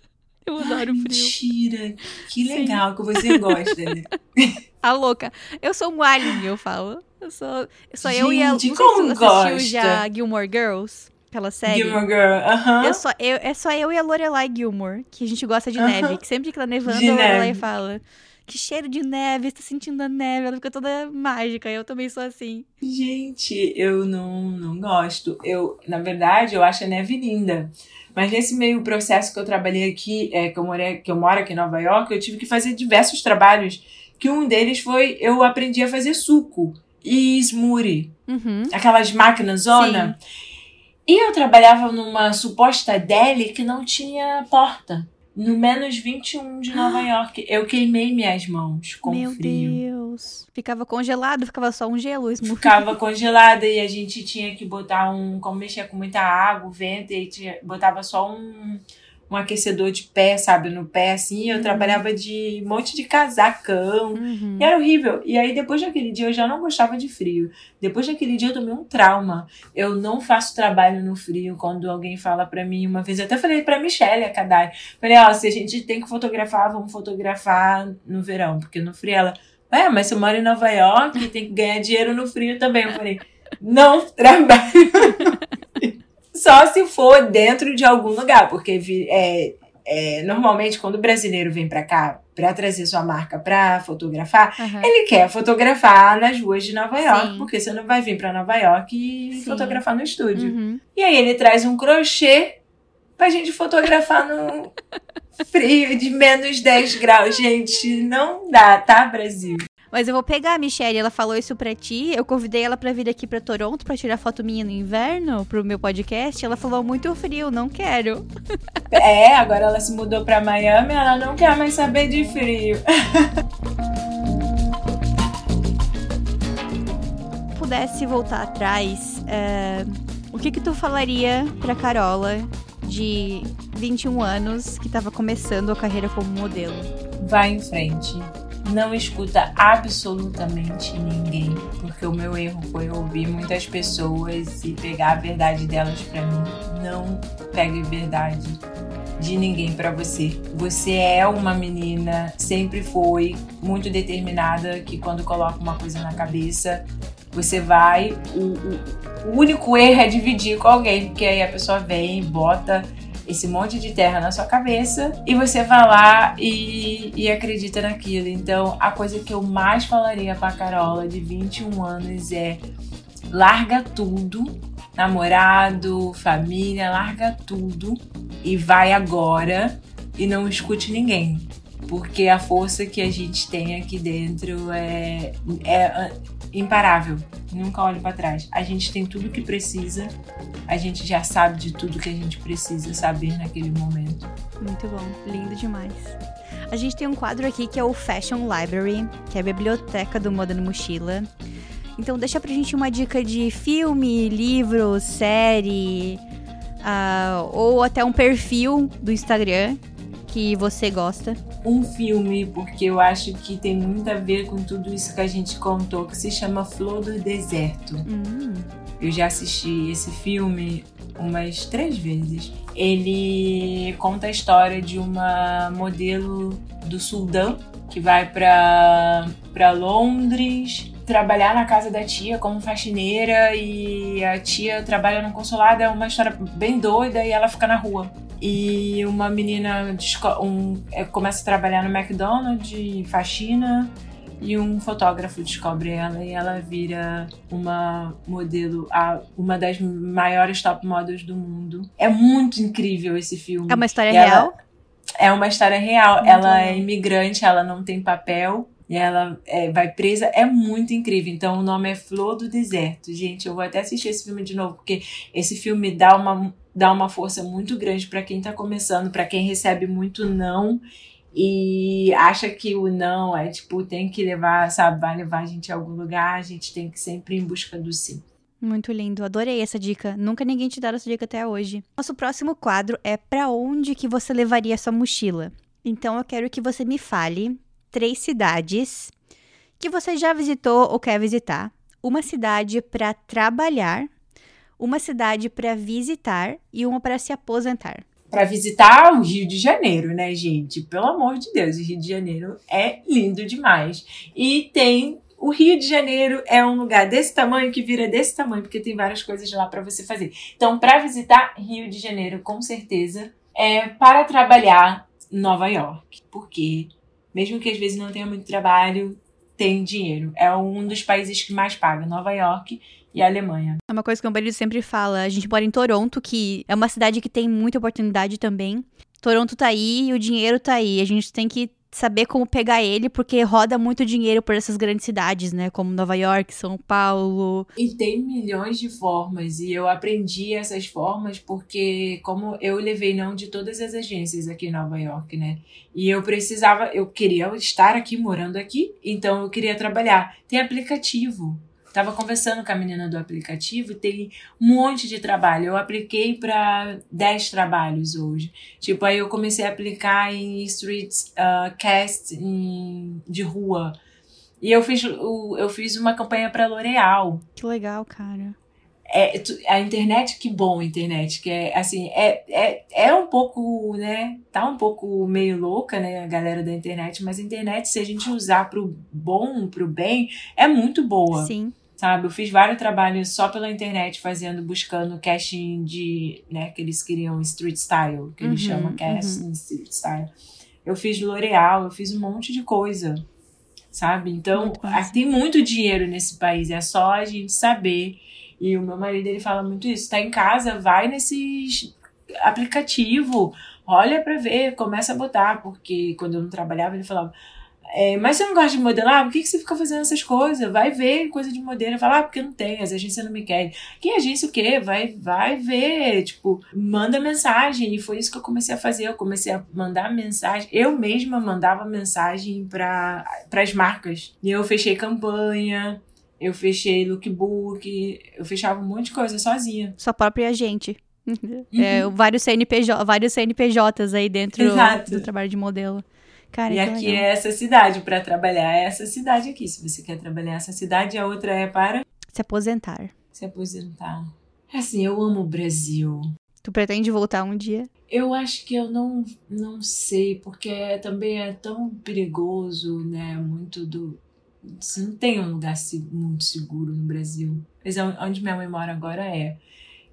Eu adoro frio. Mentira, que Sim. legal que você gosta, né? A louca. Eu sou um alien, eu falo. Eu sou, sou eu e a. Não Gente, como você assistiu gosta? já Gilmore Girls, aquela série. Gilmore Girl, aham. Eu só, eu, é só eu e a Lorelai Gilmore, que a gente gosta de Aham. neve. Que sempre que tá nevando, De a Lorelai neve. fala. Que cheiro de neve, tá sentindo a neve. Ela fica toda mágica. Eu também sou assim. Gente, eu não, não gosto. Eu, na verdade, eu acho a neve linda. Mas nesse meio processo que eu trabalhei aqui, é, que, eu morei, que eu moro aqui em Nova York, eu tive que fazer diversos trabalhos. Que um deles foi eu aprendi a fazer suco e smoothie. Uhum. aquelas máquinas zona. E eu trabalhava numa suposta deli que não tinha porta. No menos 21 de Nova York. Eu queimei minhas mãos com Meu frio. Deus. Ficava congelado, ficava só um gelo. Smoothie. Ficava congelada e a gente tinha que botar um. Como mexia com muita água, vento, e tinha, botava só um, um aquecedor de pé, sabe? No pé, assim. Eu Uhum. trabalhava de um monte de casacão. Uhum. E era horrível. E aí, depois daquele dia, eu já não gostava de frio. Depois daquele dia, eu tomei um trauma. Eu não faço trabalho no frio. Quando alguém fala pra mim, uma vez, eu até falei pra Michelle, a Kadai. Falei, ó, se a gente tem que fotografar, vamos fotografar no verão. Porque no frio ela, é, mas você mora em Nova York, tem que ganhar dinheiro no frio também. Eu falei, não trabalho. Só se for dentro de algum lugar, porque é, é, normalmente quando o brasileiro vem pra cá pra trazer sua marca pra fotografar, Aham. ele quer fotografar nas ruas de Nova York, Sim. porque você não vai vir pra Nova York e Sim. fotografar no estúdio. Uhum. E aí ele traz um crochê pra gente fotografar no frio de menos 10 graus. Gente, não dá, tá, Brasil? Mas eu vou pegar a Michelle, ela falou isso pra ti. Eu convidei ela pra vir aqui pra Toronto pra tirar foto minha no inverno, pro meu podcast. Ela falou muito frio, não quero. É, agora ela se mudou pra Miami, ela não quer mais saber de frio. pudesse voltar atrás, é, o que que tu falaria pra Carola de 21 anos que tava começando a carreira como modelo? Vai em frente. Não escuta absolutamente ninguém, porque o meu erro foi ouvir muitas pessoas e pegar a verdade delas pra mim. Não pegue verdade de ninguém pra você. Você é uma menina, sempre foi muito determinada que quando coloca uma coisa na cabeça, você vai. O, o- o único erro é dividir com alguém, porque aí a pessoa vem, bota esse monte de terra na sua cabeça e você vai lá e, e acredita naquilo. Então, a coisa que eu mais falaria pra Carola de 21 anos é larga tudo, namorado, família, larga tudo e vai agora e não escute ninguém. Porque a força que a gente tem aqui dentro é, é imparável. Nunca olhe pra trás. A gente tem tudo que precisa. A gente já sabe de tudo que a gente precisa saber naquele momento. Muito bom, lindo demais. A gente tem um quadro aqui que é o Fashion Library, que é a biblioteca do Moda no Mochila. Então deixa pra gente uma dica de filme, livro, série, uh, ou até um perfil do Instagram que você gosta. Um filme, porque eu acho que tem muito a ver com tudo isso que a gente contou, que se chama Flor do Deserto. Hum. Eu já assisti esse filme umas três vezes. Ele conta a história de uma modelo do Sudão que vai para Londres trabalhar na casa da tia como faxineira e a tia trabalha no consulado. É uma história bem doida e ela fica na rua. E uma menina um, é, começa a trabalhar no McDonald's, faxina, e um fotógrafo descobre ela e ela vira uma modelo, uma das maiores top models do mundo. É muito incrível esse filme. É uma história real? É uma história real. Muito ela bom. é imigrante, ela não tem papel e ela é, vai presa. É muito incrível. Então o nome é Flor do Deserto. Gente, eu vou até assistir esse filme de novo, porque esse filme dá uma, dá uma força muito grande para quem tá começando, para quem recebe muito não e acha que o não é tipo, tem que levar, sabe, vai levar a gente a algum lugar, a gente tem que sempre ir em busca do sim. Muito lindo, adorei essa dica. Nunca ninguém te deu essa dica até hoje. Nosso próximo quadro é para onde que você levaria sua mochila. Então eu quero que você me fale três cidades que você já visitou ou quer visitar, uma cidade para trabalhar, uma cidade para visitar e uma para se aposentar. Para visitar o Rio de Janeiro, né, gente? Pelo amor de Deus, o Rio de Janeiro é lindo demais. E tem o Rio de Janeiro é um lugar desse tamanho que vira desse tamanho, porque tem várias coisas lá para você fazer. Então, para visitar Rio de Janeiro, com certeza, é para trabalhar Nova York, porque mesmo que às vezes não tenha muito trabalho, tem dinheiro. É um dos países que mais paga, Nova York e a Alemanha. É uma coisa que o marido sempre fala. A gente mora em Toronto, que é uma cidade que tem muita oportunidade também. Toronto tá aí e o dinheiro tá aí. A gente tem que saber como pegar ele, porque roda muito dinheiro por essas grandes cidades, né? Como Nova York, São Paulo. E tem milhões de formas, e eu aprendi essas formas porque, como eu levei não de todas as agências aqui em Nova York, né? E eu precisava, eu queria estar aqui, morando aqui, então eu queria trabalhar. Tem aplicativo. Tava conversando com a menina do aplicativo e tem um monte de trabalho. Eu apliquei para 10 trabalhos hoje. Tipo, aí eu comecei a aplicar em street uh, cast em, de rua. E eu fiz, eu fiz uma campanha para L'Oréal. Que legal, cara. É, a internet, que bom a internet, que é assim, é, é, é um pouco, né, tá um pouco meio louca, né, a galera da internet, mas a internet, se a gente usar pro bom, pro bem, é muito boa. Sim sabe? Eu fiz vários trabalhos só pela internet, fazendo, buscando casting de, né, que eles queriam street style, que eles uhum, chamam casting uhum. street style. Eu fiz L'Oreal, eu fiz um monte de coisa, sabe? Então, muito tem muito dinheiro nesse país, é só a gente saber. E o meu marido, ele fala muito isso, tá em casa, vai nesses aplicativo, olha para ver, começa a botar, porque quando eu não trabalhava, ele falava, é, mas você não gosta de modelar? Por que, que você fica fazendo essas coisas? Vai ver coisa de modelo. Fala, ah, porque não tem, as agências não me querem. Que agência o quê? Vai, vai ver. Tipo, manda mensagem. E foi isso que eu comecei a fazer. Eu comecei a mandar mensagem. Eu mesma mandava mensagem para as marcas. E eu fechei campanha. Eu fechei lookbook, eu fechava um monte de coisa sozinha. Sua própria agente. Uhum. É, vários, CNPJ, vários CNPJs aí dentro Exato. do trabalho de modelo. Cara, e aqui legal. é essa cidade para trabalhar, é essa cidade aqui. Se você quer trabalhar essa cidade, a outra é para se aposentar. Se aposentar. Assim, eu amo o Brasil. Tu pretende voltar um dia? Eu acho que eu não, não sei, porque é, também é tão perigoso, né? Muito do. Você não tem um lugar muito seguro no Brasil. Mas é onde minha mãe mora agora é.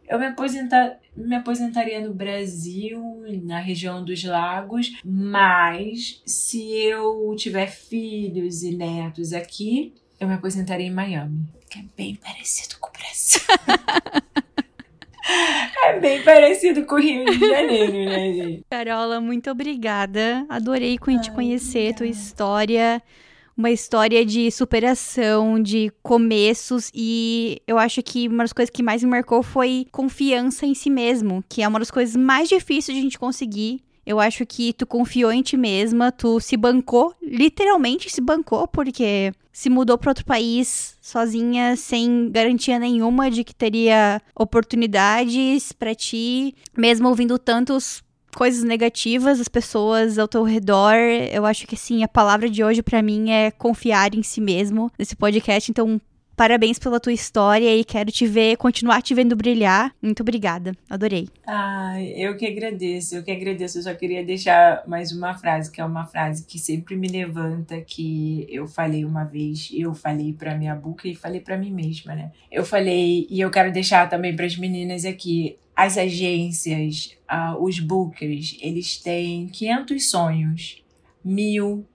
Eu me, aposentar, me aposentaria no Brasil, na região dos lagos, mas se eu tiver filhos e netos aqui, eu me aposentaria em Miami, que é bem parecido com o Brasil. é bem parecido com o Rio de Janeiro, né, gente? Carola, muito obrigada. Adorei te conhecer, tua história uma história de superação, de começos e eu acho que uma das coisas que mais me marcou foi confiança em si mesmo, que é uma das coisas mais difíceis de a gente conseguir. Eu acho que tu confiou em ti mesma, tu se bancou, literalmente se bancou, porque se mudou para outro país sozinha, sem garantia nenhuma de que teria oportunidades para ti, mesmo ouvindo tantos coisas negativas das pessoas ao teu redor. Eu acho que assim, a palavra de hoje para mim é confiar em si mesmo nesse podcast. Então, Parabéns pela tua história e quero te ver, continuar te vendo brilhar. Muito obrigada. Adorei. Ai, eu que agradeço, eu que agradeço. Eu só queria deixar mais uma frase, que é uma frase que sempre me levanta, que eu falei uma vez, eu falei para minha boca e falei para mim mesma, né? Eu falei, e eu quero deixar também para as meninas aqui, as agências, uh, os bookers, eles têm 500 sonhos, mil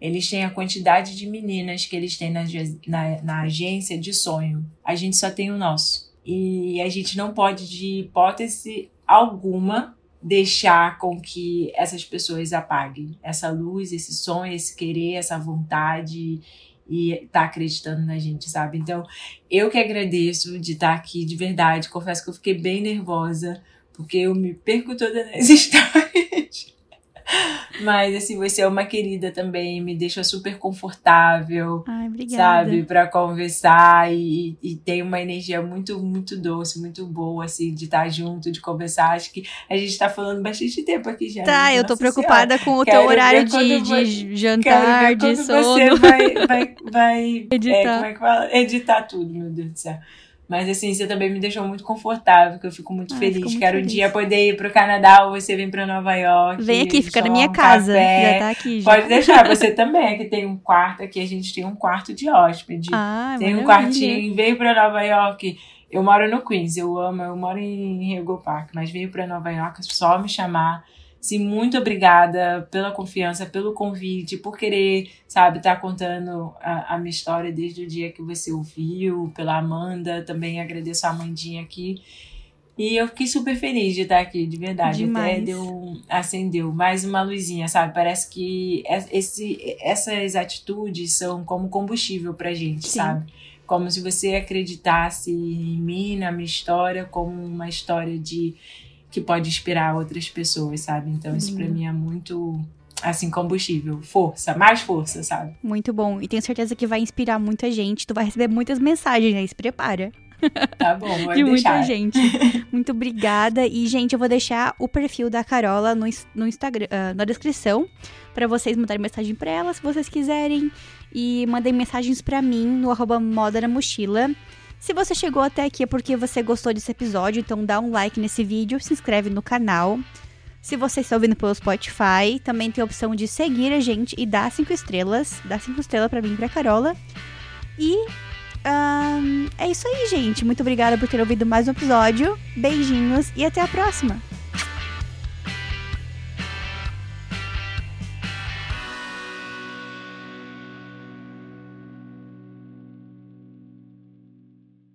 eles têm a quantidade de meninas que eles têm na, na, na agência de sonho. A gente só tem o nosso. E a gente não pode, de hipótese alguma, deixar com que essas pessoas apaguem essa luz, esse sonho, esse querer, essa vontade e tá acreditando na gente, sabe? Então, eu que agradeço de estar aqui de verdade. Confesso que eu fiquei bem nervosa, porque eu me perco toda nas histórias. Mas, assim, você é uma querida também, me deixa super confortável. Ai, obrigada. Sabe, pra conversar e, e tem uma energia muito, muito doce, muito boa, assim, de estar junto, de conversar. Acho que a gente tá falando bastante tempo aqui já. Tá, né? eu tô preocupada senhora. com o teu horário de, de jantar, de sono. Você vai, vai, vai editar. É, como é que fala? Editar tudo, meu Deus do céu. Mas assim, você também me deixou muito confortável, que eu fico muito feliz. Muito Quero feliz. um dia poder ir pro Canadá ou você vem pra Nova York. Vem aqui, fica na minha um casa. Café. Já tá aqui. Já. Pode deixar, você também. Aqui tem um quarto, aqui a gente tem um quarto de hóspede. Ah, tem maravilha. um quartinho, veio pra Nova York. Eu moro no Queens, eu amo, eu moro em Rego Park, mas veio pra Nova York só me chamar. Sim, muito obrigada pela confiança, pelo convite, por querer, sabe, estar tá contando a, a, minha história desde o dia que você ouviu, pela Amanda, também agradeço a Amandinha aqui. E eu fiquei super feliz de estar aqui, de verdade. Demais. Até deu, acendeu mais uma luzinha, sabe? Parece que esse, essas atitudes são como combustível pra gente, Sim. sabe? Como se você acreditasse em mim, na minha história, como uma história de que pode inspirar outras pessoas, sabe? Então isso para mim é muito assim combustível, força, mais força, sabe? Muito bom. E tenho certeza que vai inspirar muita gente. Tu vai receber muitas mensagens aí, se prepara. Tá bom, vou De deixar. muita gente. Muito obrigada. E, gente, eu vou deixar o perfil da Carola no, no Instagram, uh, na descrição, para vocês mandarem mensagem para ela, se vocês quiserem. E mandem mensagens para mim no arroba moda na mochila. Se você chegou até aqui é porque você gostou desse episódio, então dá um like nesse vídeo, se inscreve no canal. Se você está ouvindo pelo Spotify, também tem a opção de seguir a gente e dar cinco estrelas. Dá cinco estrelas para mim e pra Carola. E um, é isso aí, gente. Muito obrigada por ter ouvido mais um episódio. Beijinhos e até a próxima!